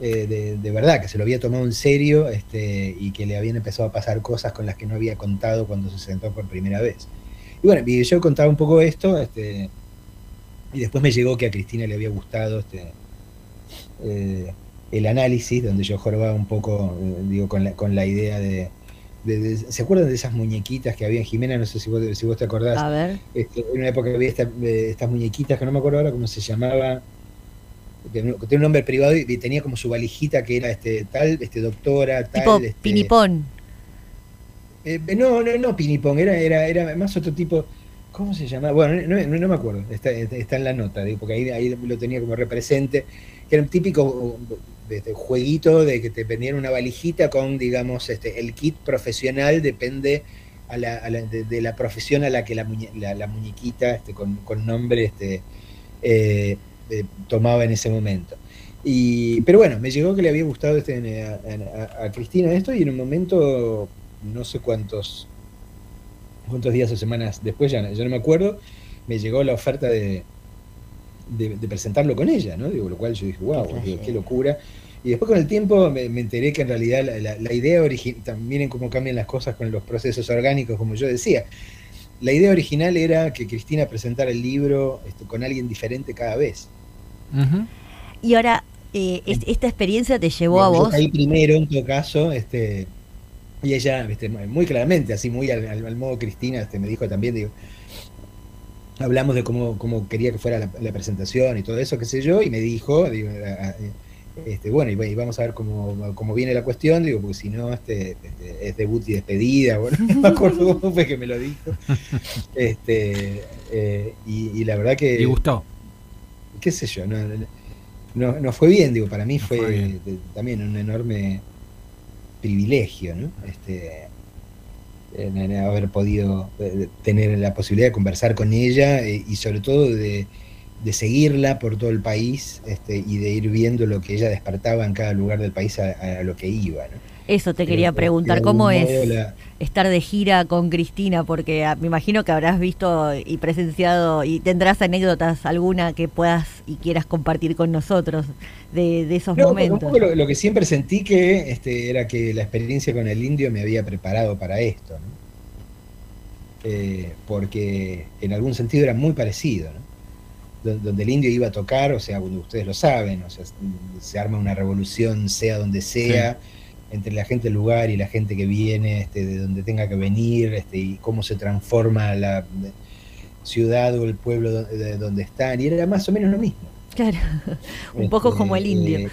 Eh, de, verdad, que se lo había tomado en serio este, y que le habían empezado a pasar cosas con las que no había contado cuando se sentó por primera vez. Y bueno, yo contaba un poco esto, este, y después me llegó que a Cristina le había gustado este, el análisis, donde yo jorobaba un poco, eh, digo, con la, con la idea de, de- de- ¿Se acuerdan de esas muñequitas que había en Jimena? No sé si vos, si vos te acordás. A ver. Este, en una época había esta- eh, estas muñequitas que no me acuerdo ahora cómo se llamaba, tenía un nombre privado y, tenía como su valijita que era este tal, este doctora, tal. Tipo este, pinipón. eh, no, no, no Pinipón, era, era, era más otro tipo. ¿Cómo se llamaba? Bueno, no, no- no me acuerdo, está, está en la nota, porque ahí, ahí lo tenía como represente, que era un típico este, jueguito de que te vendían una valijita con, digamos, este, el kit profesional depende de, la profesión a la que la, muñe- la, la muñequita este, con, nombre este, eh, eh, tomaba en ese momento. Y, pero bueno, me llegó que le había gustado este, a, Cristina esto y en un momento, no sé cuántos, cuántos días o semanas después, ya no me acuerdo, me llegó la oferta de, de, de presentarlo con ella, ¿no? Digo, lo cual yo dije, wow, qué, qué locura. Y después con el tiempo me, me enteré que en realidad la, la- la idea original, miren cómo cambian las cosas con los procesos orgánicos, como yo decía. La idea original era que Cristina presentara el libro este, con alguien diferente cada vez. Y ahora, eh, es- esta experiencia te llevó a vos. caí primero en todo caso, este, y ella este, muy claramente, así muy al, al- al modo Cristina, este, me dijo también, digo, hablamos de cómo, cómo quería que fuera la, la presentación y todo eso, qué sé yo, y me dijo, digo, a- a- este, bueno, y, y vamos a ver cómo, cómo viene la cuestión, digo, porque si no, este, este, es debut y despedida, bueno, no me acuerdo cómo fue que me lo dijo. Este, eh, y, y la verdad que... ¿Y gustó? qué sé yo, no, no, no fue bien, digo, para mí fue, fue también un enorme privilegio, ¿no? Este, haber podido eh, tener la posibilidad de conversar con ella eh, y sobre todo de, de seguirla por todo el país este, y de ir viendo lo que ella despertaba en cada lugar del país a, a lo que iba, ¿no? Eso te Creo quería que, preguntar, ¿cómo es la- estar de gira con Cristina? Porque ah, me imagino que habrás visto y presenciado y tendrás anécdotas alguna que puedas y quieras compartir con nosotros de, de esos No, un momentos. poco lo, lo que siempre sentí que este, era que la experiencia con el indio me había preparado para esto, ¿no? Eh, porque en algún sentido era muy parecido, ¿no? Don- Donde el indio iba a tocar, o sea, bueno, ustedes lo saben, o sea, se arma una revolución, sea donde sea, entre la gente del lugar y la gente que viene, este, de donde tenga que venir, este, y cómo se transforma la ciudad o el pueblo do- de donde están, y era más o menos lo mismo. Claro, un poco Este, como el indio. eh,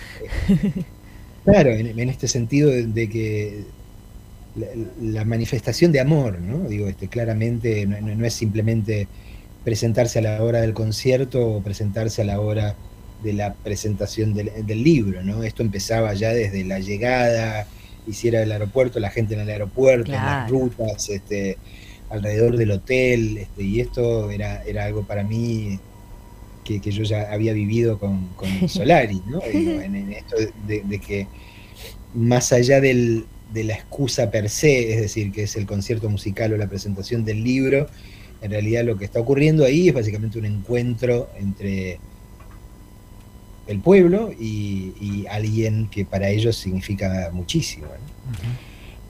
Claro, en, en este sentido de, de que la, la manifestación de amor, ¿no? Digo, este, claramente no, no- no es simplemente presentarse a la hora del concierto o presentarse a la hora de la presentación del, del libro, ¿no? Esto empezaba ya desde la llegada hiciera el aeropuerto, la gente en el aeropuerto, en las rutas, este, alrededor del hotel, este, y esto era, era algo para mí que, que yo ya había vivido con, con Solari, ¿no? En esto de, de que más allá del- de la excusa per se, es decir, que es el concierto musical o la presentación del libro, en realidad lo que está ocurriendo ahí es básicamente un encuentro entre el pueblo y, alguien que para ellos significa muchísimo.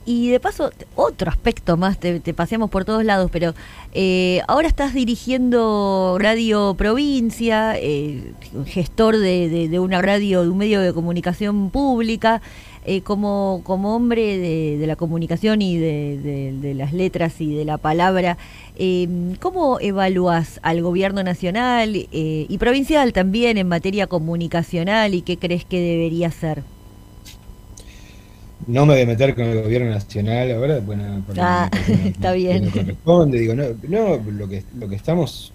Y de paso, otro aspecto más, te, paseamos por todos lados, pero eh, ahora estás dirigiendo Radio Provincia, eh, gestor de- de una radio, de un medio de comunicación pública, eh, como, como hombre de, de la comunicación y de, de- de las letras y de la palabra, eh, ¿cómo evalúas al gobierno nacional eh, y provincial también en materia comunicacional y qué crees que debería ser? No me voy a meter con el gobierno nacional ahora, bueno, Ah, no- está bien. no corresponde, digo, no, no, lo que, lo que estamos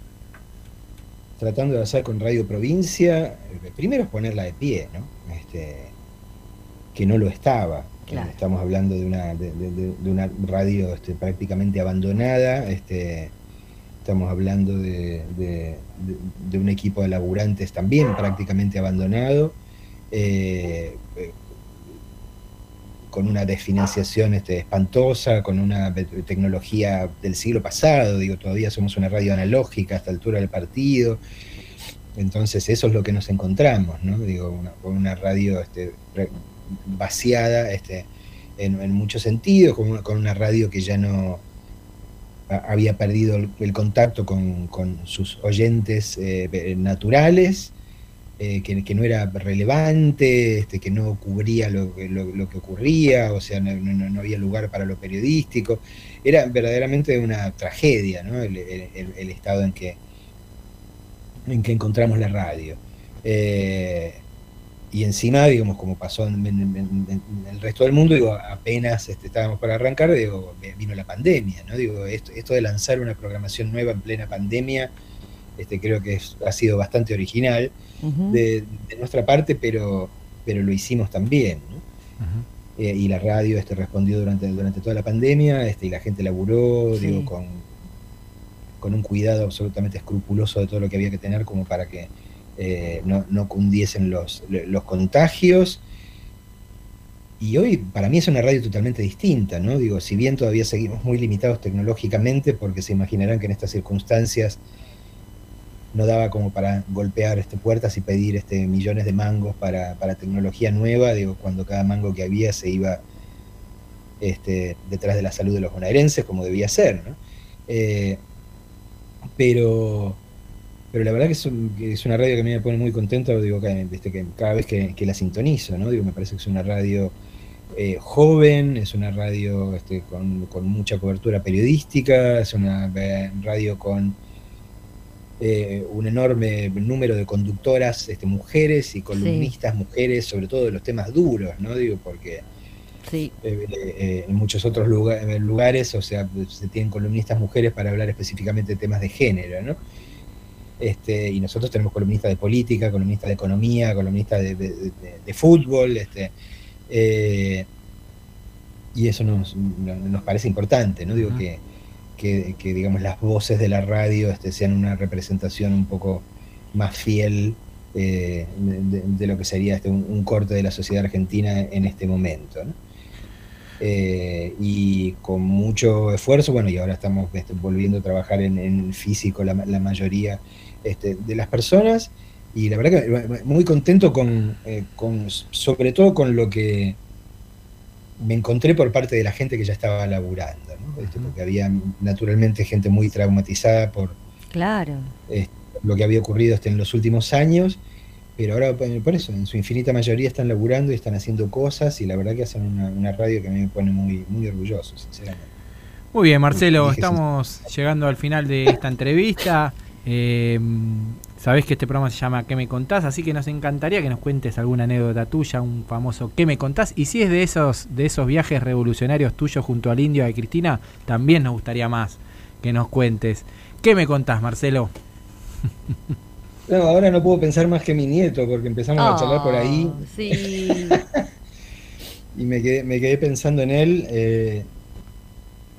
tratando de hacer con Radio Provincia, eh, primero es ponerla de pie, ¿no? Este, que no lo estaba. Claro. Estamos hablando de una, de, de- de- de una radio este, prácticamente abandonada, este, estamos hablando de, un equipo de laburantes también prácticamente abandonado, eh, eh, con una desfinanciación este, espantosa, con una tecnología del siglo pasado, digo, todavía somos una radio analógica a esta altura del partido, entonces eso es lo que nos encontramos, ¿no? Digo, una, con una radio este, vaciada este, en, muchos sentidos, con una, radio que ya no había perdido el, contacto con, sus oyentes eh, be- naturales, eh, que, que no era relevante, este, que no cubría lo, que- lo- que ocurría, o sea, no, no- había lugar para lo periodístico. Era verdaderamente una tragedia, ¿no? el, estado en que, en que encontramos la radio. Eh, y encima, digamos, como pasó en, en- en- en el resto del mundo, digo, apenas este, estábamos para arrancar, digo, vino la pandemia, ¿no? Digo, esto, esto de lanzar una programación nueva en plena pandemia, este, creo que es- ha sido bastante original de, de nuestra parte, pero, pero lo hicimos también, ¿no? Eh, y la radio este, respondió durante, durante toda la pandemia, este, y la gente laburó, Sí. digo, con, con un cuidado absolutamente escrupuloso de todo lo que había que tener como para que eh, no, cundiesen los, los contagios. Y hoy para mí es una radio totalmente distinta, ¿no? Digo, si bien todavía seguimos muy limitados tecnológicamente, porque se imaginarán que en estas circunstancias no daba como para golpear este, puertas y pedir este, millones de mangos para, para tecnología nueva, digo, cuando cada mango que había se iba este, detrás de la salud de los bonaerenses, como debía ser, ¿no? Eh, pero, pero la verdad que es, un- que es una radio que a mí me pone muy contento, digo, que, este, que cada vez que, que la sintonizo, ¿no? Digo, me parece que es una radio eh, joven, es una radio este, con, con mucha cobertura periodística, es una eh, radio con eh, un enorme número de conductoras este, mujeres y columnistas mujeres, sobre todo de los temas duros, ¿no? Digo, porque Sí. eh, eh, en muchos otros lugar- lugares, o sea, se tienen columnistas mujeres para hablar específicamente de temas de género, ¿no? Este, y nosotros tenemos columnistas de política, columnistas de economía, columnistas de, de- de- de fútbol, este, eh, y eso nos, no- nos parece importante, ¿no? Digo que, que, que, digamos, las voces de la radio este, sean una representación un poco más fiel eh, de, lo que sería este, un, un corte de la sociedad argentina en este momento, ¿no? Eh, y con mucho esfuerzo, bueno, y ahora estamos este, volviendo a trabajar en, en físico la mayoría este, de las personas, y la verdad que muy contento con, eh, con, sobre todo con lo que me encontré por parte de la gente que ya estaba laburando, ¿no? Este, porque había naturalmente gente muy traumatizada por Claro. eh, lo que había ocurrido este, en los últimos años, pero ahora por eso, en su infinita mayoría están laburando y están haciendo cosas y la verdad que hacen una, una radio que a mí me pone muy, muy orgulloso, sinceramente. Muy bien, Marcelo, estamos llegando al final de esta entrevista. Eh, Sabés que este programa se llama ¿Qué me contás? Así que nos encantaría que nos cuentes alguna anécdota tuya, un famoso ¿Qué me contás? Y si es de esos, de esos viajes revolucionarios tuyos junto al indio de Cristina, también nos gustaría más que nos cuentes. ¿Qué me contás, Marcelo? No, ahora no puedo pensar más que mi nieto porque empezamos a charlar por ahí. Oh, Sí. y me quedé, me quedé pensando en él, eh,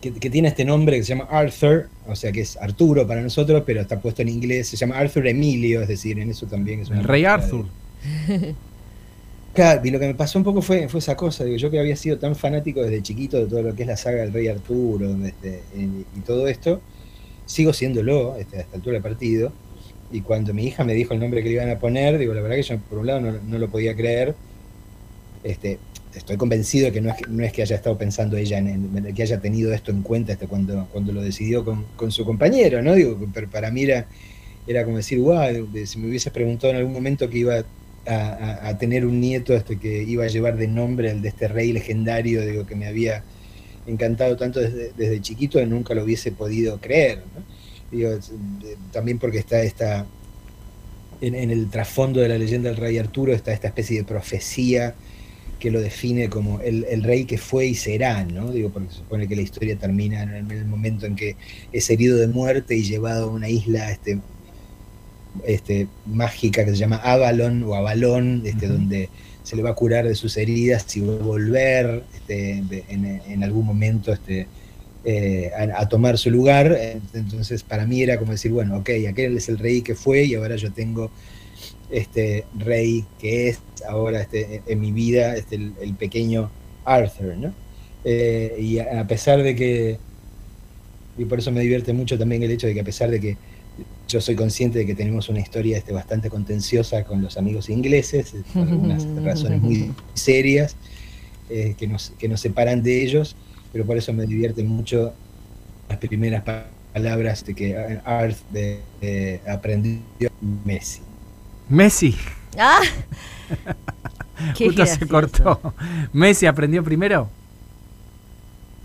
que, que tiene este nombre que se llama Arthur, o sea que es Arturo para nosotros, pero está puesto en inglés, se llama Arthur Emilio, es decir, en eso también es El rey de- Arthur. Claro, y lo que me pasó un poco fue, fue esa cosa, digo, yo que había sido tan fanático desde chiquito de todo lo que es la saga del Rey Arturo este, y, y todo esto, sigo siéndolo este, a esta altura del partido, y cuando mi hija me dijo el nombre que le iban a poner, digo, la verdad que yo por un lado no, no lo podía creer, este, estoy convencido de que no es que, no es que haya estado pensando ella en, que haya tenido esto en cuenta este, cuando, cuando lo decidió con, con su compañero, ¿no? Digo, pero para mí era, era como decir, wow, si me hubieses preguntado en algún momento que iba a, tener un nieto este, que iba a llevar de nombre el de este rey legendario, digo, que me había encantado tanto desde, desde chiquito, nunca lo hubiese podido creer. Digo, también porque está esta, en el trasfondo de la leyenda del rey Arturo está esta especie de profecía que lo define como el, el rey que fue y será, ¿no? Digo, porque se supone que la historia termina en el, en el momento en que es herido de muerte y llevado a una isla este, este, mágica que se llama Avalon o Avalón, este, donde se le va a curar de sus heridas y va a volver este, de- en, en algún momento este, eh, a, a tomar su lugar. Entonces, para mí era como decir, bueno, ok, aquel es el rey que fue y ahora yo tengo este rey que es ahora este, en, en mi vida este, el, el pequeño Arthur, ¿no? Eh, y a, a pesar de que, y por eso me divierte mucho también el hecho de que a pesar de que yo soy consciente de que tenemos una historia este, bastante contenciosa con los amigos ingleses, eh, por algunas razones muy serias eh, que, nos, que nos separan de ellos, pero por eso me divierten mucho las primeras pa- palabras de que Arth de- de- aprendió Messi. Messi. Ah, Qué Justo se cortó. Messi aprendió primero.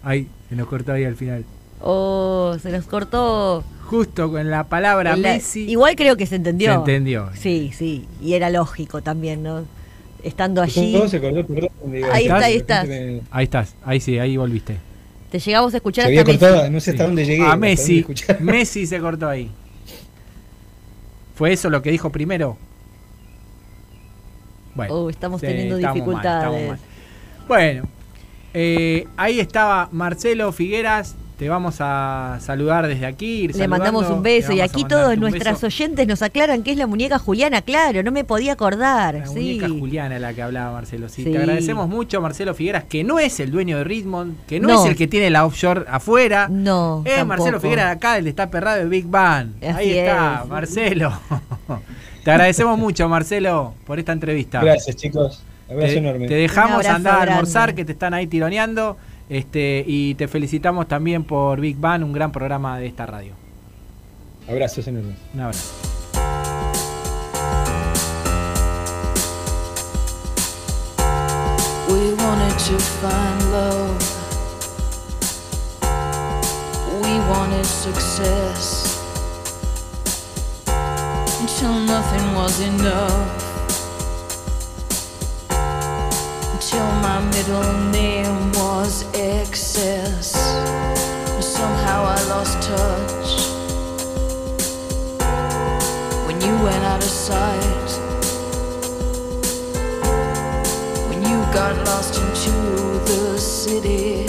Ay, se nos cortó ahí al final. oh, se nos cortó. Justo con la palabra La- Messi. Igual creo que se entendió. Se entendió. Sí, sí. Y era lógico también, ¿no? Estando allí. Se cortó, perdón, digo, Ahí está, ahí estás. me- Ahí estás, ahí sí, ahí volviste. Te llegamos a escuchar Se había hasta cortado, Messi. no sé hasta Sí. dónde llegué. A Messi. Messi se cortó ahí. ¿Fue eso lo que dijo primero? Bueno, Oh, estamos teniendo estamos dificultades. mal. Bueno, eh, ahí estaba Marcelo Figueras. Te vamos a saludar desde aquí. Le mandamos un beso y aquí todos nuestras beso. oyentes nos aclaran que es la muñeca Juliana, claro, no me podía acordar. La sí. muñeca Juliana la que hablaba Marcelo. Sí, Sí. Te agradecemos mucho, Marcelo Figueras, que no es el dueño de Ritmond, que no, No. es el que tiene la offshore afuera. No, Es tampoco. Marcelo Figueras acá, el de está perrado de Big Bang. Así Ahí está, es. Marcelo. Te agradecemos mucho, Marcelo, por esta entrevista. Gracias, chicos. Abrazo Te, enorme. te dejamos andar a almorzar, grande. que te están ahí tironeando. Este, y te felicitamos también por Big Bang, un gran programa de esta radio. Abrazos enormes. Un abrazo. We wanted to find love. We wanted success. Until nothing was enough. Until my middle name was excess. Somehow I lost touch. When you went out of sight. when you got lost into the city,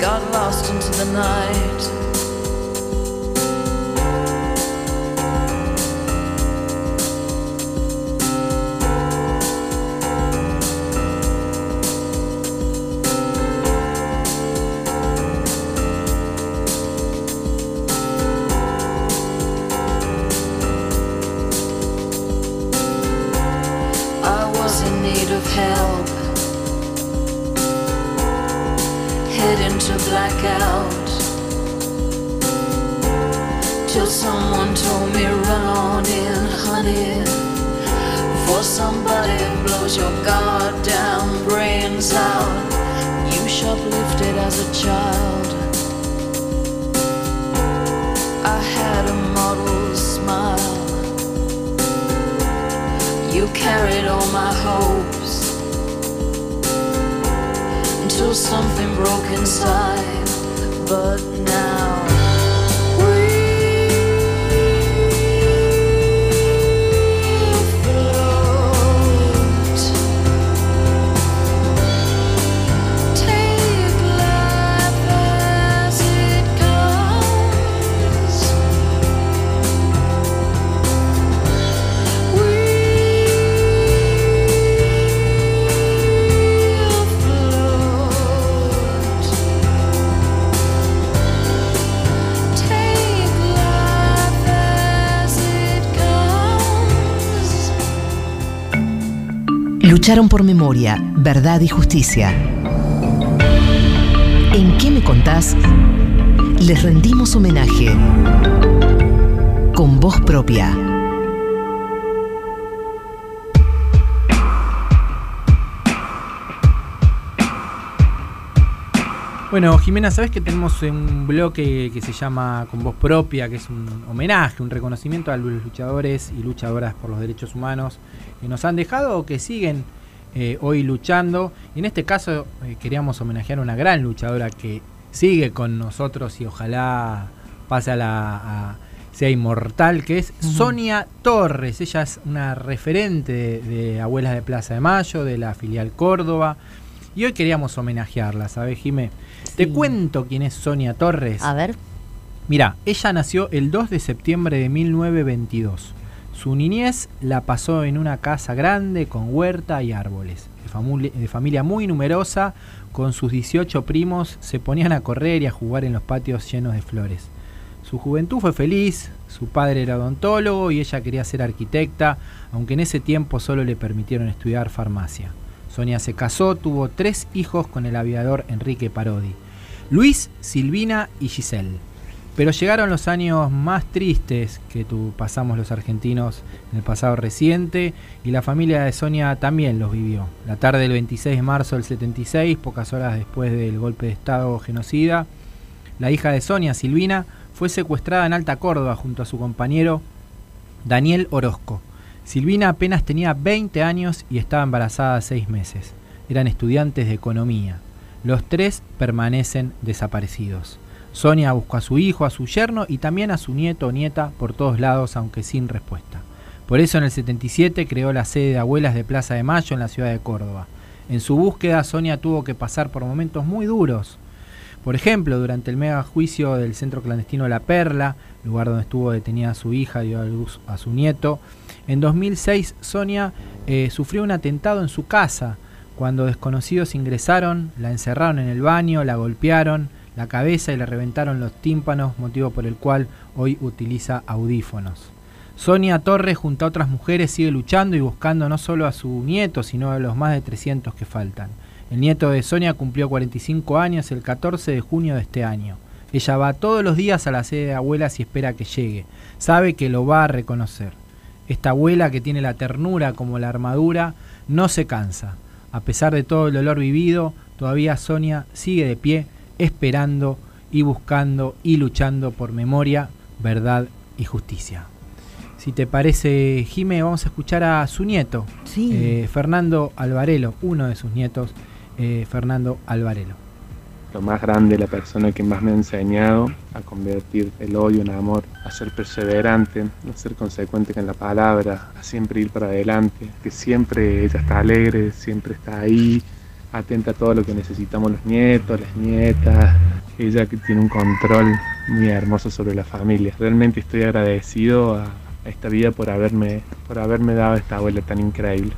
got lost into the night. Lucharon por memoria, verdad y justicia. ¿En qué me contás? Les rendimos homenaje con voz propia. Bueno, Jimena, ¿sabes que tenemos un bloque que se llama Con Voz Propia, que es un homenaje, un reconocimiento a los luchadores y luchadoras por los derechos humanos que nos han dejado o que siguen eh, hoy luchando? Y en este caso eh, queríamos homenajear a una gran luchadora que sigue con nosotros y ojalá pase a la... a- sea inmortal, que es. Sonia Torres. Ella es una referente de, de Abuelas de Plaza de Mayo, de la filial Córdoba. Y hoy queríamos homenajearla, ¿sabes, Jimé? Te cuento quién es Sonia Torres. A ver. Mira, ella nació el 2 de septiembre de 1922. Su niñez la pasó en una casa grande con huerta y árboles. De, familia muy numerosa, con sus 18 primos, se ponían a correr y a jugar en los patios llenos de flores. Su juventud fue feliz, su padre era odontólogo y ella quería ser arquitecta, aunque en ese tiempo solo le permitieron estudiar farmacia. Sonia se casó, tuvo tres hijos con el aviador Enrique Parodi, Luis, Silvina y Giselle. Pero llegaron los años más tristes que tu, pasamos los argentinos en el pasado reciente y la familia de Sonia también los vivió. La tarde del 26 de marzo del 76, pocas horas después del golpe de Estado genocida, la hija de Sonia, Silvina, fue secuestrada en Alta Córdoba junto a su compañero Daniel Orozco. Silvina apenas tenía 20 años y estaba embarazada 6 meses. Eran estudiantes de economía. Los tres permanecen desaparecidos. Sonia buscó a su hijo, a su yerno y también a su nieto o nieta por todos lados, aunque sin respuesta. Por eso en el 77 creó la sede de Abuelas de Plaza de Mayo en la ciudad de Córdoba. En su búsqueda, Sonia tuvo que pasar por momentos muy duros. Por ejemplo, durante el mega juicio del centro clandestino La Perla, lugar donde estuvo detenida su hija y dio a luz a su nieto, en 2006 Sonia eh, sufrió un atentado en su casa. Cuando desconocidos ingresaron, la encerraron en el baño, la golpearon la cabeza y le reventaron los tímpanos, motivo por el cual hoy utiliza audífonos. Sonia Torres junto a otras mujeres sigue luchando y buscando no solo a su nieto, sino a los más de 300 que faltan. El nieto de Sonia cumplió 45 años el 14 de junio de este año. Ella va todos los días a la sede de abuelas y espera que llegue. Sabe que lo va a reconocer. Esta abuela que tiene la ternura como la armadura no se cansa. A pesar de todo el dolor vivido, todavía Sonia sigue de pie, esperando y buscando y luchando por memoria, verdad y justicia. Si te parece, Jime, vamos a escuchar a su nieto, Sí. eh, Fernando Alvarelo, uno de sus nietos, eh, Fernando Alvarelo. Lo más grande, la persona que más me ha enseñado a convertir el odio en amor, a ser perseverante, a ser consecuente con la palabra, a siempre ir para adelante, que siempre ella está alegre, siempre está ahí, atenta a todo lo que necesitamos los nietos, las nietas, ella que tiene un control muy hermoso sobre la familia. Realmente estoy agradecido a, a esta vida por haberme, por haberme dado esta abuela tan increíble.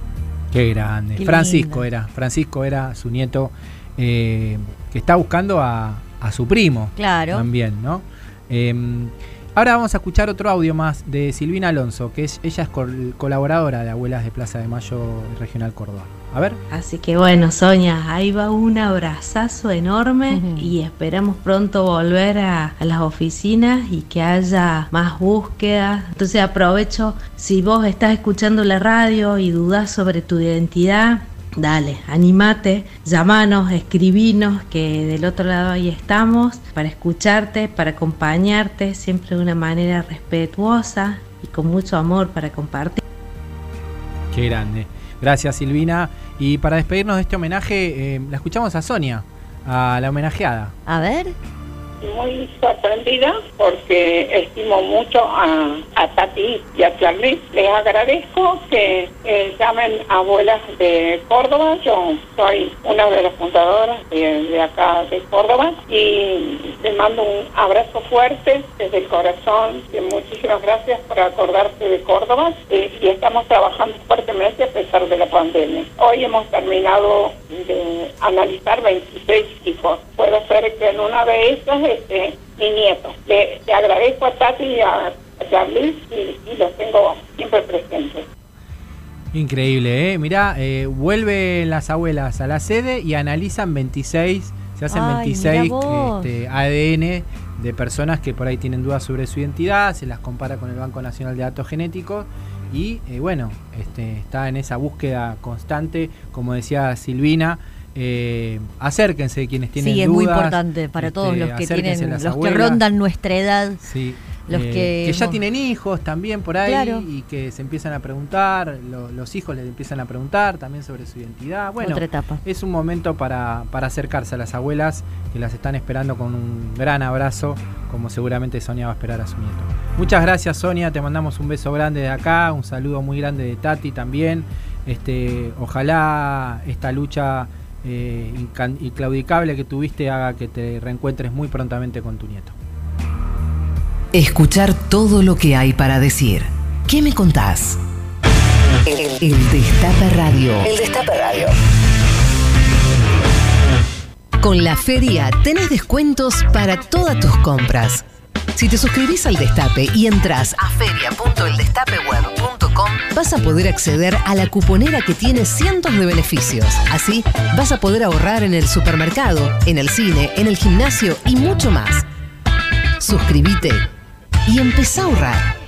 Qué grande. Qué Francisco era, Francisco era su nieto eh, que está buscando a, a su primo. Claro. También, ¿no? Eh, ahora vamos a escuchar otro audio más de Silvina Alonso, que es, ella es col- colaboradora de Abuelas de Plaza de Mayo Regional Córdoba. A ver. Así que bueno, Sonia, ahí va un abrazazo enorme y esperamos pronto volver a, a las oficinas y que haya más búsquedas. Entonces aprovecho, si vos estás escuchando la radio y dudás sobre tu identidad, dale, animate, llamanos, escribinos, que del otro lado ahí estamos para escucharte, para acompañarte, siempre de una manera respetuosa y con mucho amor para compartir. Qué grande. Gracias, Silvina. Y para despedirnos de este homenaje, eh, la escuchamos a Sonia, a la homenajeada. A ver. Muy sorprendida porque estimo mucho a, a Tati y a Charlie. Les agradezco que eh, llamen abuelas de Córdoba. Yo soy una de las fundadoras de, de acá de Córdoba y les mando un abrazo fuerte desde el corazón. Y muchísimas gracias por acordarse de Córdoba y estamos trabajando fuertemente a pesar de la pandemia. Hoy hemos terminado de analizar 26 hijos. Puede ser que en una de esas este, mi nieto. Le, le agradezco a Tati y a, a Charlie y, y los tengo siempre presentes. Increíble, ¿eh? Mirá, eh, vuelven las abuelas a la sede y analizan 26, se hacen Ay, 26 mirá vos. este, ADN de personas que por ahí tienen dudas sobre su identidad, se las compara con el Banco Nacional de Datos Genéticos y eh, bueno, este, está en esa búsqueda constante, como decía Silvina. Eh, acérquense quienes tienen Sí, es dudas. muy importante para este, todos los que tienen, los que rondan nuestra edad. Sí, Los eh, que ya hemos- tienen hijos también por ahí Claro. y que se empiezan a preguntar, lo- los hijos les empiezan a preguntar también sobre su identidad. Bueno, Otra etapa. es un momento para, para acercarse a las abuelas que las están esperando con un gran abrazo, como seguramente Sonia va a esperar a su nieto. Muchas gracias Sonia, te mandamos un beso grande de acá, un saludo muy grande de Tati también. Este, ojalá esta lucha eh, inclaudicable que tuviste haga que te reencuentres muy prontamente con tu nieto. Escuchar todo lo que hay para decir. ¿Qué me contás? El, el Destape Radio. El Destape Radio. Con la feria tenés descuentos para todas tus compras. Si te suscribís al Destape y entras a feria.eldestapeweb.com, vas a poder acceder a la cuponera que tiene cientos de beneficios. Así, vas a poder ahorrar en el supermercado, en el cine, en el gimnasio y mucho más. Suscríbete y empezá a ahorrar.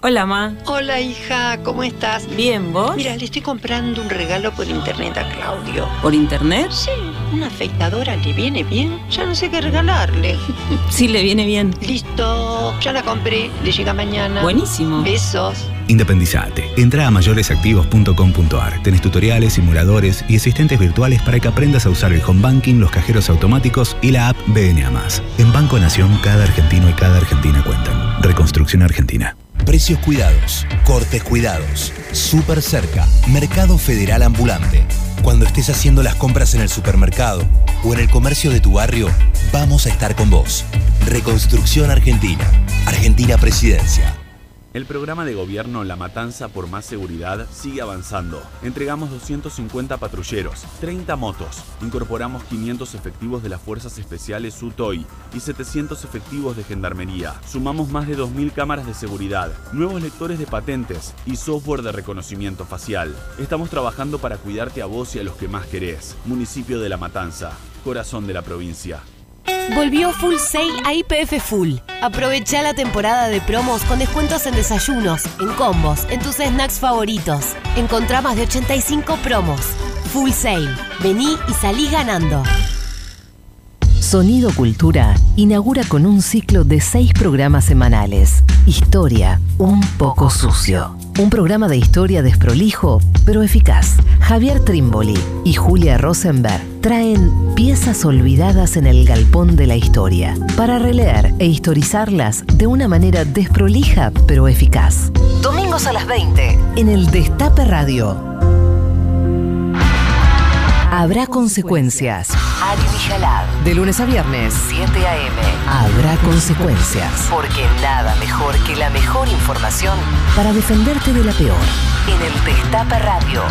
Hola, Ma. Hola hija, ¿cómo estás? Bien, ¿vos? Mira, le estoy comprando un regalo por internet a Claudio. ¿Por internet? Sí, una afeitadora le viene bien. Ya no sé qué regalarle. Sí, le viene bien. Listo, ya la compré. Le llega mañana. Buenísimo. Besos. Independizate. Entra a mayoresactivos.com.ar. Tenés tutoriales, simuladores y asistentes virtuales para que aprendas a usar el home banking, los cajeros automáticos y la app BNA. En Banco Nación, cada argentino y cada argentina cuentan. Reconstrucción Argentina. Precios cuidados, cortes cuidados, súper cerca, Mercado Federal Ambulante. Cuando estés haciendo las compras en el supermercado o en el comercio de tu barrio, vamos a estar con vos. Reconstrucción Argentina. Argentina Presidencia. El programa de gobierno La Matanza por Más Seguridad sigue avanzando. Entregamos 250 patrulleros, 30 motos, incorporamos 500 efectivos de las Fuerzas Especiales UTOI y 700 efectivos de Gendarmería. Sumamos más de 2.000 cámaras de seguridad, nuevos lectores de patentes y software de reconocimiento facial. Estamos trabajando para cuidarte a vos y a los que más querés. Municipio de La Matanza, corazón de la provincia. Volvió Full Sail a IPF Full. Aprovecha la temporada de promos con descuentos en desayunos, en combos, en tus snacks favoritos. Encontrá más de 85 promos. Full Sail. Vení y salí ganando. Sonido Cultura inaugura con un ciclo de seis programas semanales. Historia, un poco sucio. Un programa de historia desprolijo, pero eficaz. Javier Trimboli y Julia Rosenberg traen piezas olvidadas en el galpón de la historia para releer e historizarlas de una manera desprolija, pero eficaz. Domingos a las 20 en el Destape Radio. Habrá consecuencias. Ari. De lunes a viernes, 7 a.m. Habrá consecuencias. Porque nada mejor que la mejor información para defenderte de la peor. En el Destape Radio.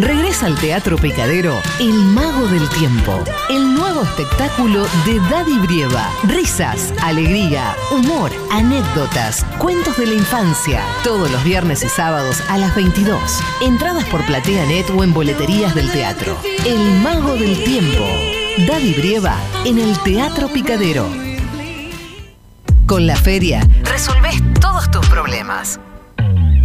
Regresa al Teatro Picadero El Mago del Tiempo, el nuevo espectáculo de Daddy Brieva. Risas, alegría, humor, anécdotas, cuentos de la infancia. Todos los viernes y sábados a las 22. Entradas por PlateaNet o en boleterías del teatro. El Mago del Tiempo. Daddy Brieva en el Teatro Picadero. Con la feria resolvés todos tus problemas.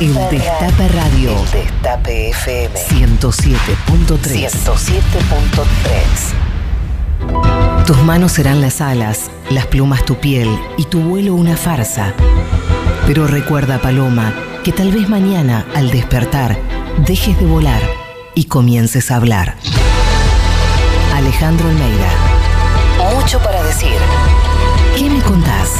El Destape Radio. El Destape FM. 107.3. 107.3. Tus manos serán las alas, las plumas tu piel y tu vuelo una farsa. Pero recuerda, Paloma, que tal vez mañana, al despertar, dejes de volar y comiences a hablar. Alejandro Almeida. Mucho para decir. ¿Qué me contás?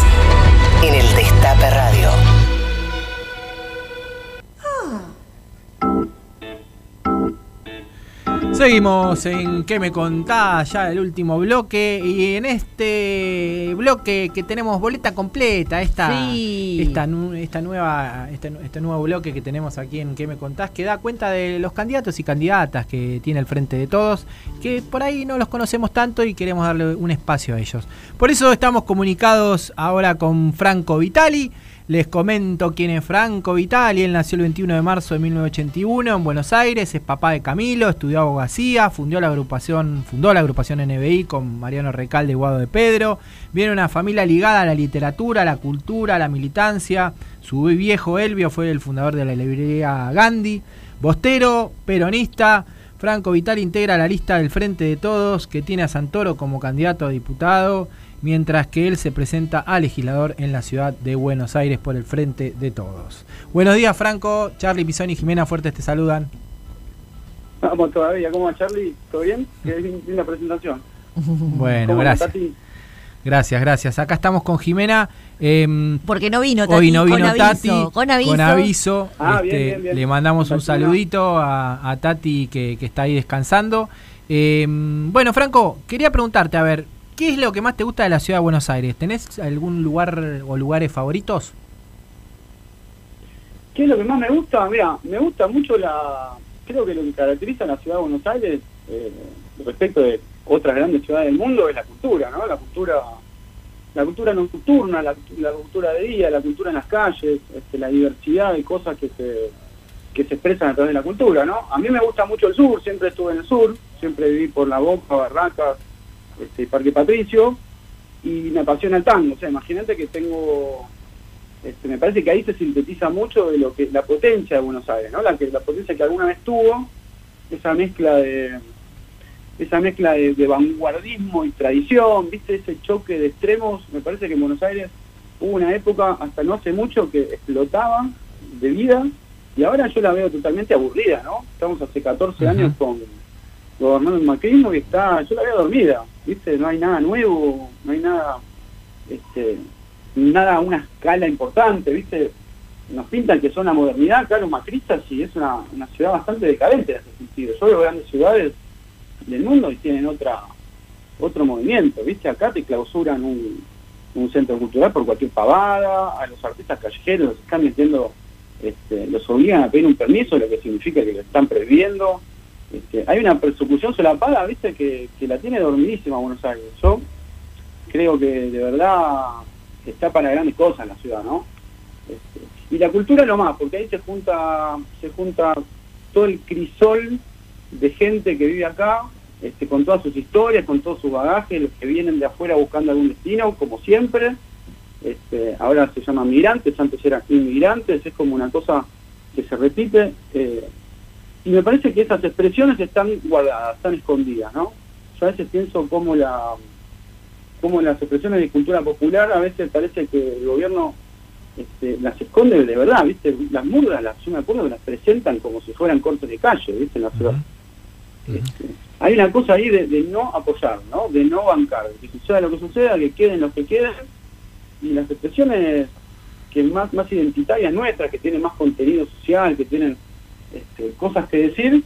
Seguimos en ¿Qué me contás? Ya el último bloque. Y en este bloque que tenemos boleta completa, esta, Sí. esta, nu- esta nueva, este, este nuevo bloque que tenemos aquí en ¿Qué me contás? Que da cuenta de los candidatos y candidatas que tiene el frente de todos, que por ahí no los conocemos tanto y queremos darle un espacio a ellos. Por eso estamos comunicados ahora con Franco Vitali. Les comento quién es Franco Vitali. Él nació el 21 de marzo de 1981 en Buenos Aires. Es papá de Camilo, estudió abogacía, fundó la agrupación, fundó la agrupación NBI con Mariano Recalde y Guado de Pedro. Viene una familia ligada a la literatura, a la cultura, a la militancia. Su viejo Elvio fue el fundador de la librería Gandhi. Bostero, peronista. Franco Vitali integra la lista del Frente de Todos, que tiene a Santoro como candidato a diputado mientras que él se presenta a legislador en la ciudad de Buenos Aires por el Frente de Todos. Buenos días, Franco. Charlie Pisoni y Jimena Fuertes te saludan. Vamos todavía, ¿cómo va Charlie? ¿Todo bien? Qué lin- linda presentación. Bueno, ¿Cómo gracias. Gracias, gracias. Acá estamos con Jimena. em, Porque no vino Tati. Hoy no vino con aviso, Tati. Con aviso. Con aviso. Ah, Este, bien, bien, bien. Le mandamos un saludito a, a Tati que, que está ahí descansando. Em, bueno, Franco, quería preguntarte, a ver, ¿qué es lo que más te gusta de la ciudad de Buenos Aires? ¿Tenés algún lugar o lugares favoritos? ¿Qué es lo que más me gusta? Mira, me gusta mucho la... Creo que lo que caracteriza a la ciudad de Buenos Aires eh, respecto de otras grandes ciudades del mundo es la cultura, ¿no? La cultura la cultura nocturna, la, la cultura de día, la cultura en las calles, este, la diversidad de cosas que se, que se expresan a través de la cultura, ¿no? A mí me gusta mucho el sur, siempre estuve en el sur, siempre viví por La Boca, Barracas, este, Parque Patricio, y me apasiona el tango, o sea, imagínate que tengo este, me parece que ahí se sintetiza mucho de lo que la potencia de Buenos Aires, ¿no? La que la potencia que alguna vez tuvo, esa mezcla de esa mezcla de, de vanguardismo y tradición, viste ese choque de extremos, me parece que en Buenos Aires hubo una época hasta no hace mucho que explotaba de vida y ahora yo la veo totalmente aburrida, ¿no? Estamos hace 14 años con gobernando el macrismo y está, yo la veo dormida, viste, no hay nada nuevo, no hay nada este, nada a una escala importante, ¿viste? Nos pintan que son la modernidad los macristas y es una, una ciudad bastante decadente en ese sentido. Yo veo grandes ciudades del mundo y tienen otra otro movimiento, ¿viste? Acá te clausuran un, un centro cultural por cualquier pavada, a los artistas callejeros los están metiendo, este, los obligan a pedir un permiso, lo que significa que lo están prohibiendo. Este, hay una persecución solapada, ¿viste? Que, que la tiene dormidísima Buenos Aires. Yo creo que de verdad está para grandes cosas la ciudad, ¿no? Este, y la cultura lo más, porque ahí se junta, se junta todo el crisol de gente que vive acá, este, con todas sus historias, con todo su bagaje, los que vienen de afuera buscando algún destino, como siempre. Este, ahora se llama migrantes, antes eran inmigrantes, es como una cosa que se repite. eh, y me parece que esas expresiones están guardadas, están escondidas, ¿no? Yo a veces pienso cómo la como las expresiones de cultura popular a veces parece que el gobierno este, las esconde de verdad, ¿viste? Las murgas, las, yo me acuerdo que las presentan como si fueran cortes de calle, ¿viste? En la ciudad. Este, hay una cosa ahí de, no apoyar, ¿no? De no bancar, que suceda lo que suceda, que queden los que queden, y las expresiones que más, identitarias nuestras, que tienen más contenido social, que tienen este, cosas que decir,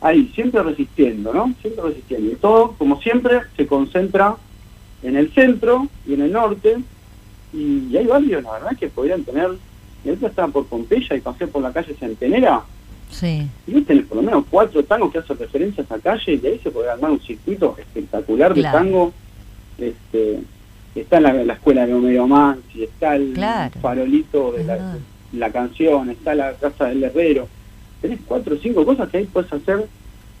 ahí, siempre resistiendo, ¿no? Siempre resistiendo. Y todo, como siempre, se concentra en el centro y en el norte, y, y hay barrios, la verdad, que podrían tener, y ahorita estaba por Pompeya y pasé por la calle Centenera, Sí. y tenés por lo menos cuatro tangos que hacen referencia a esa calle, y ahí se podría armar un circuito espectacular de tango. Este, está la, la escuela de Homero Mansi, está el Claro. farolito de la, canción, está la casa del herrero. Tenés cuatro o cinco cosas que ahí puedes hacer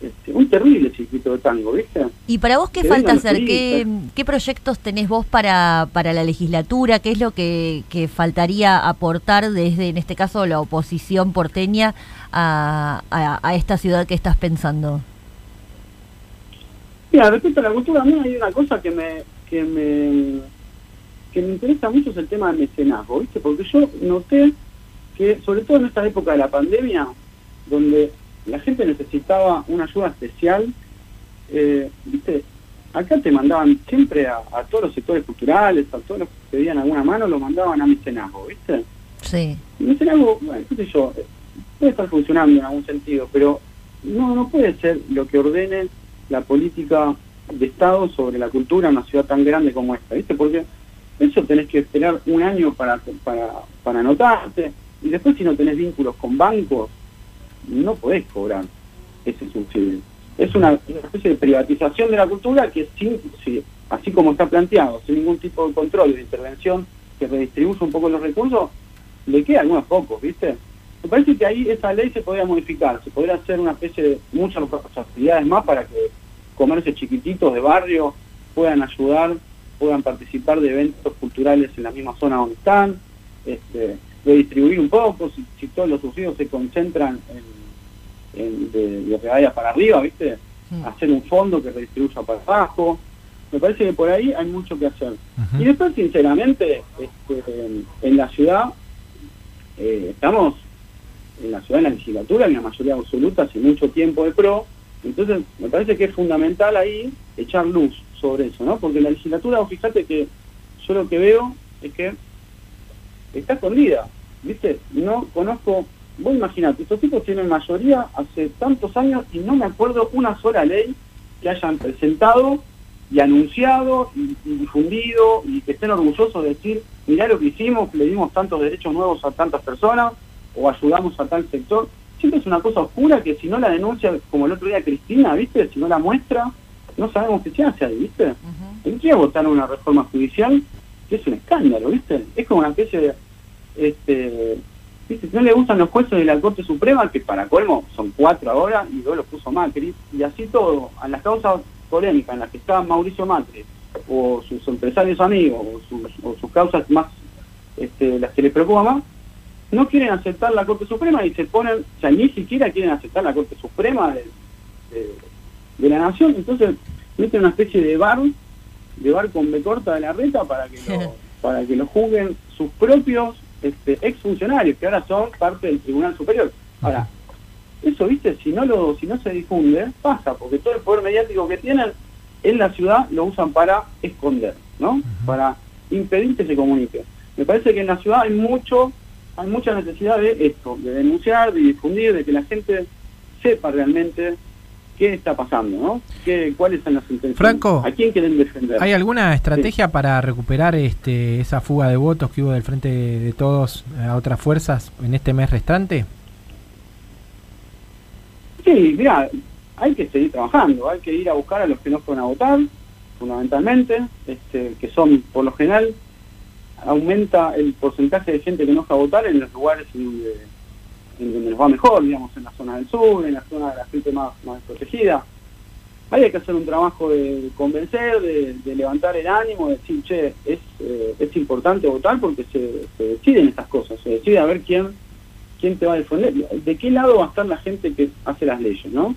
este, un terrible circuito de tango, ¿viste? ¿Y para vos qué Que falta hacer? ¿Qué, qué proyectos tenés vos para, para la legislatura? ¿Qué es lo que, que faltaría aportar desde, en este caso, la oposición porteña a, a- a esta ciudad que estás pensando? Mira, respecto a la cultura, a mí hay una cosa que me, que me que me interesa mucho es el tema del mecenazgo, ¿viste? Porque yo noté que, sobre todo en esta época de la pandemia, donde la gente necesitaba una ayuda especial, eh, ¿viste? Acá te mandaban siempre a, a todos los sectores culturales, a todos los que pedían alguna mano, lo mandaban a mecenazgo, ¿viste? Sí. Mecenazgo, bueno, qué sé yo, puede estar funcionando en algún sentido, pero no, no puede ser lo que ordene la política de Estado sobre la cultura en una ciudad tan grande como esta, ¿viste? Porque eso tenés que esperar un año para, para, para anotarte, y después si no tenés vínculos con bancos, no podés cobrar ese subsidio. Es una, especie de privatización de la cultura que sin, sí, así como está planteado, sin ningún tipo de control de intervención que redistribuya un poco los recursos, le queda algunos pocos, ¿viste? Me parece que ahí esa ley se podría modificar, se podría hacer una especie de muchas actividades más para que comercios chiquititos de barrio puedan ayudar, puedan participar de eventos culturales en la misma zona donde están, este, redistribuir un poco, si, si todos los subsidios se concentran en, en de, de para arriba, ¿viste? Hacer un fondo que redistribuya para abajo. Me parece que por ahí hay mucho que hacer. Y después, sinceramente, este, en la ciudad, eh, estamos en la ciudad, en la legislatura, en la mayoría absoluta, hace mucho tiempo de PRO, entonces me parece que es fundamental ahí echar luz sobre eso, ¿no? Porque la legislatura, fíjate que yo lo que veo es que está escondida, ¿viste? No conozco, vos imaginate, estos tipos tienen mayoría hace tantos años y no me acuerdo una sola ley que hayan presentado y anunciado y, y difundido y que estén orgullosos de decir, mirá lo que hicimos, le dimos tantos derechos nuevos a tantas personas o ayudamos a tal sector. Siempre es una cosa oscura que si no la denuncia, como el otro día Cristina, ¿viste? Si no la muestra, no sabemos qué se hace ahí, ¿viste? ¿En qué votar una reforma judicial? Que es un escándalo, ¿viste? Es como una especie de... Este, ¿viste? No le gustan los jueces de la Corte Suprema, que para colmo son cuatro ahora, y luego los puso Macri, y así todo, a las causas polémicas en las que está Mauricio Macri, o sus empresarios amigos, o sus, o sus causas más, este, las que les preocupa más, no quieren aceptar la Corte Suprema y se ponen, o sea, ni siquiera quieren aceptar la Corte Suprema de, de- de la Nación, entonces meten una especie de bar, de bar con B corta de la reta para que lo, para que lo juzguen sus propios este, exfuncionarios, que ahora son parte del Tribunal Superior. Ahora, eso, viste, si no lo, si no se difunde, pasa, porque todo el poder mediático que tienen en la ciudad lo usan para esconder, ¿no? Para impedir que se comunique. Me parece que en la ciudad hay mucho, hay mucha necesidad de esto, de denunciar, de difundir, de que la gente sepa realmente qué está pasando, ¿no? ¿Qué, ¿Cuáles son las intenciones? Franco, ¿A quién quieren defender? ¿Hay alguna estrategia para recuperar este, esa fuga de votos que hubo del frente de todos a otras fuerzas en este mes restante? Sí, mira, hay que seguir trabajando, hay que ir a buscar a los que no fueron a votar, fundamentalmente, este, que son, por lo general, aumenta el porcentaje de gente que no fue a votar en los lugares en donde, en donde nos va mejor, digamos, en la zona del sur, en la zona de la gente más, más desprotegida. Ahí hay que hacer un trabajo de convencer, de, de levantar el ánimo, de decir, che, es, eh, es importante votar porque se, se deciden estas cosas, se decide a ver quién, quién te va a defender, de qué lado va a estar la gente que hace las leyes, ¿no?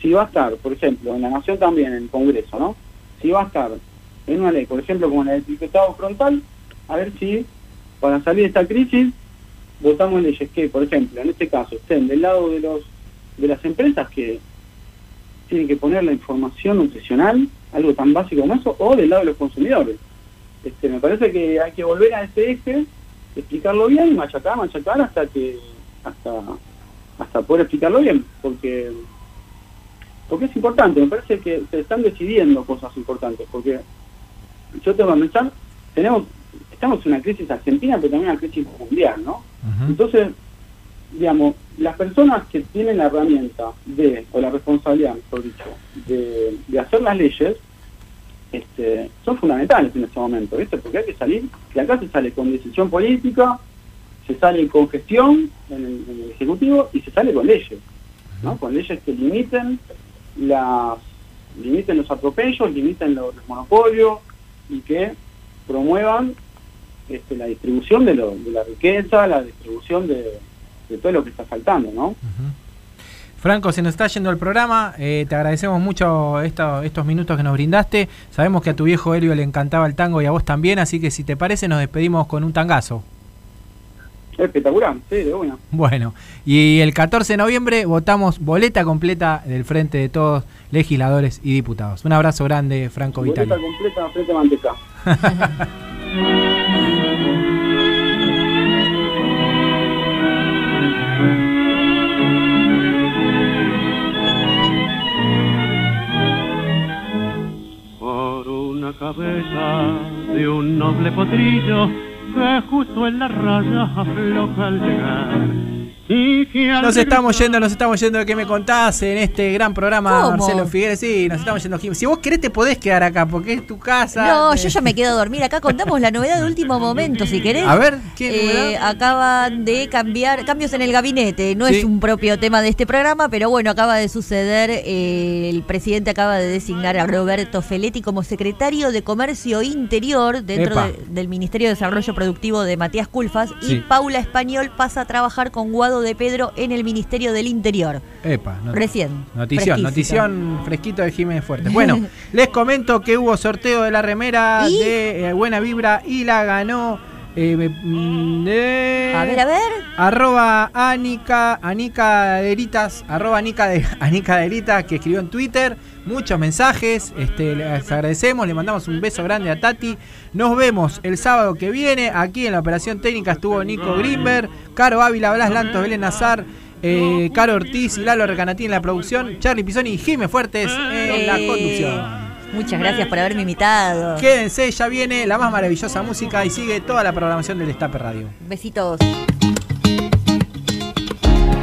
Si va a estar, por ejemplo, en la Nación también, en el Congreso, ¿no? Si va a estar en una ley, por ejemplo, como la del etiquetado frontal, a ver si para salir de esta crisis votamos leyes que, por ejemplo, en este caso, estén del lado de los de las empresas que tienen que poner la información nutricional, algo tan básico como eso, o del lado de los consumidores. Este, me parece que hay que volver a este eje, explicarlo bien y machacar, machacar hasta que hasta hasta poder explicarlo bien, porque porque es importante, me parece que se están decidiendo cosas importantes, porque yo tengo que pensar, tenemos, estamos en una crisis argentina, pero también una crisis mundial, ¿no? Entonces, digamos, las personas que tienen la herramienta de, o la responsabilidad, mejor dicho, de, de hacer las leyes, este, son fundamentales en este momento, ¿viste? Porque hay que salir, de acá se sale con decisión política, se sale con gestión en el, en el Ejecutivo y se sale con leyes, ¿no? Con leyes que limiten las limiten los atropellos, limiten los, los monopolios y que promuevan este, la distribución de, lo, de la riqueza, la distribución de, de todo lo que está faltando, ¿no? Franco, se nos está yendo el programa. eh, te agradecemos mucho esto- estos minutos que nos brindaste. Sabemos que a tu viejo Helio le encantaba el tango y a vos también, así que si te parece nos despedimos con un tangazo. Espectacular, sí, de una. Bueno, y el 14 de noviembre votamos boleta completa del Frente de Todos, legisladores y diputados. Un abrazo grande, Franco Vitali. Boleta completa, frente a manteca. cabeza de un noble potrillo que justo en la raya afloja al llegar. Nos estamos yendo, nos estamos yendo de que me contás en este gran programa, ¿Cómo? Marcelo Figueres. Sí, nos estamos yendo. Jim. Si vos querés, te podés quedar acá porque es tu casa. No, Eh, yo ya me quedo a dormir. Acá contamos la novedad de último momento, si querés. A ver, ¿qué Eh, acaban de cambiar, cambios en el gabinete. No Sí. es un propio tema de este programa, pero bueno, acaba de suceder. eh, el presidente acaba de designar a Roberto Feletti como secretario de Comercio Interior dentro de- del Ministerio de Desarrollo Productivo de Matías Culfas. Sí. Y Paula Español pasa a trabajar con Guado de Pedro en el Ministerio del Interior. Epa, not- Recién. Notición, Fresquísimo. notición fresquito de Jiménez Fuerte. Bueno, les comento que hubo sorteo de la remera ¿Y? de eh, Buena Vibra y la ganó. eh, mm, de- A ver, a ver. Arroba Anica, Anica Deritas, arroba Anica, de, Anica Deritas, que escribió en Twitter. Muchos mensajes, este, les agradecemos, le mandamos un beso grande a Tati. Nos vemos el sábado que viene. Aquí en la operación técnica estuvo Nico Grimberg, Caro Ávila, Blas Lantos, Belén Nazar, eh, Caro Ortiz y Lalo Recanatí en la producción, Charlie Pisoni y Jimé Fuertes en la conducción. Muchas gracias por haberme invitado. Quédense, ya viene la más maravillosa música y sigue toda la programación del Destape Radio. Besitos.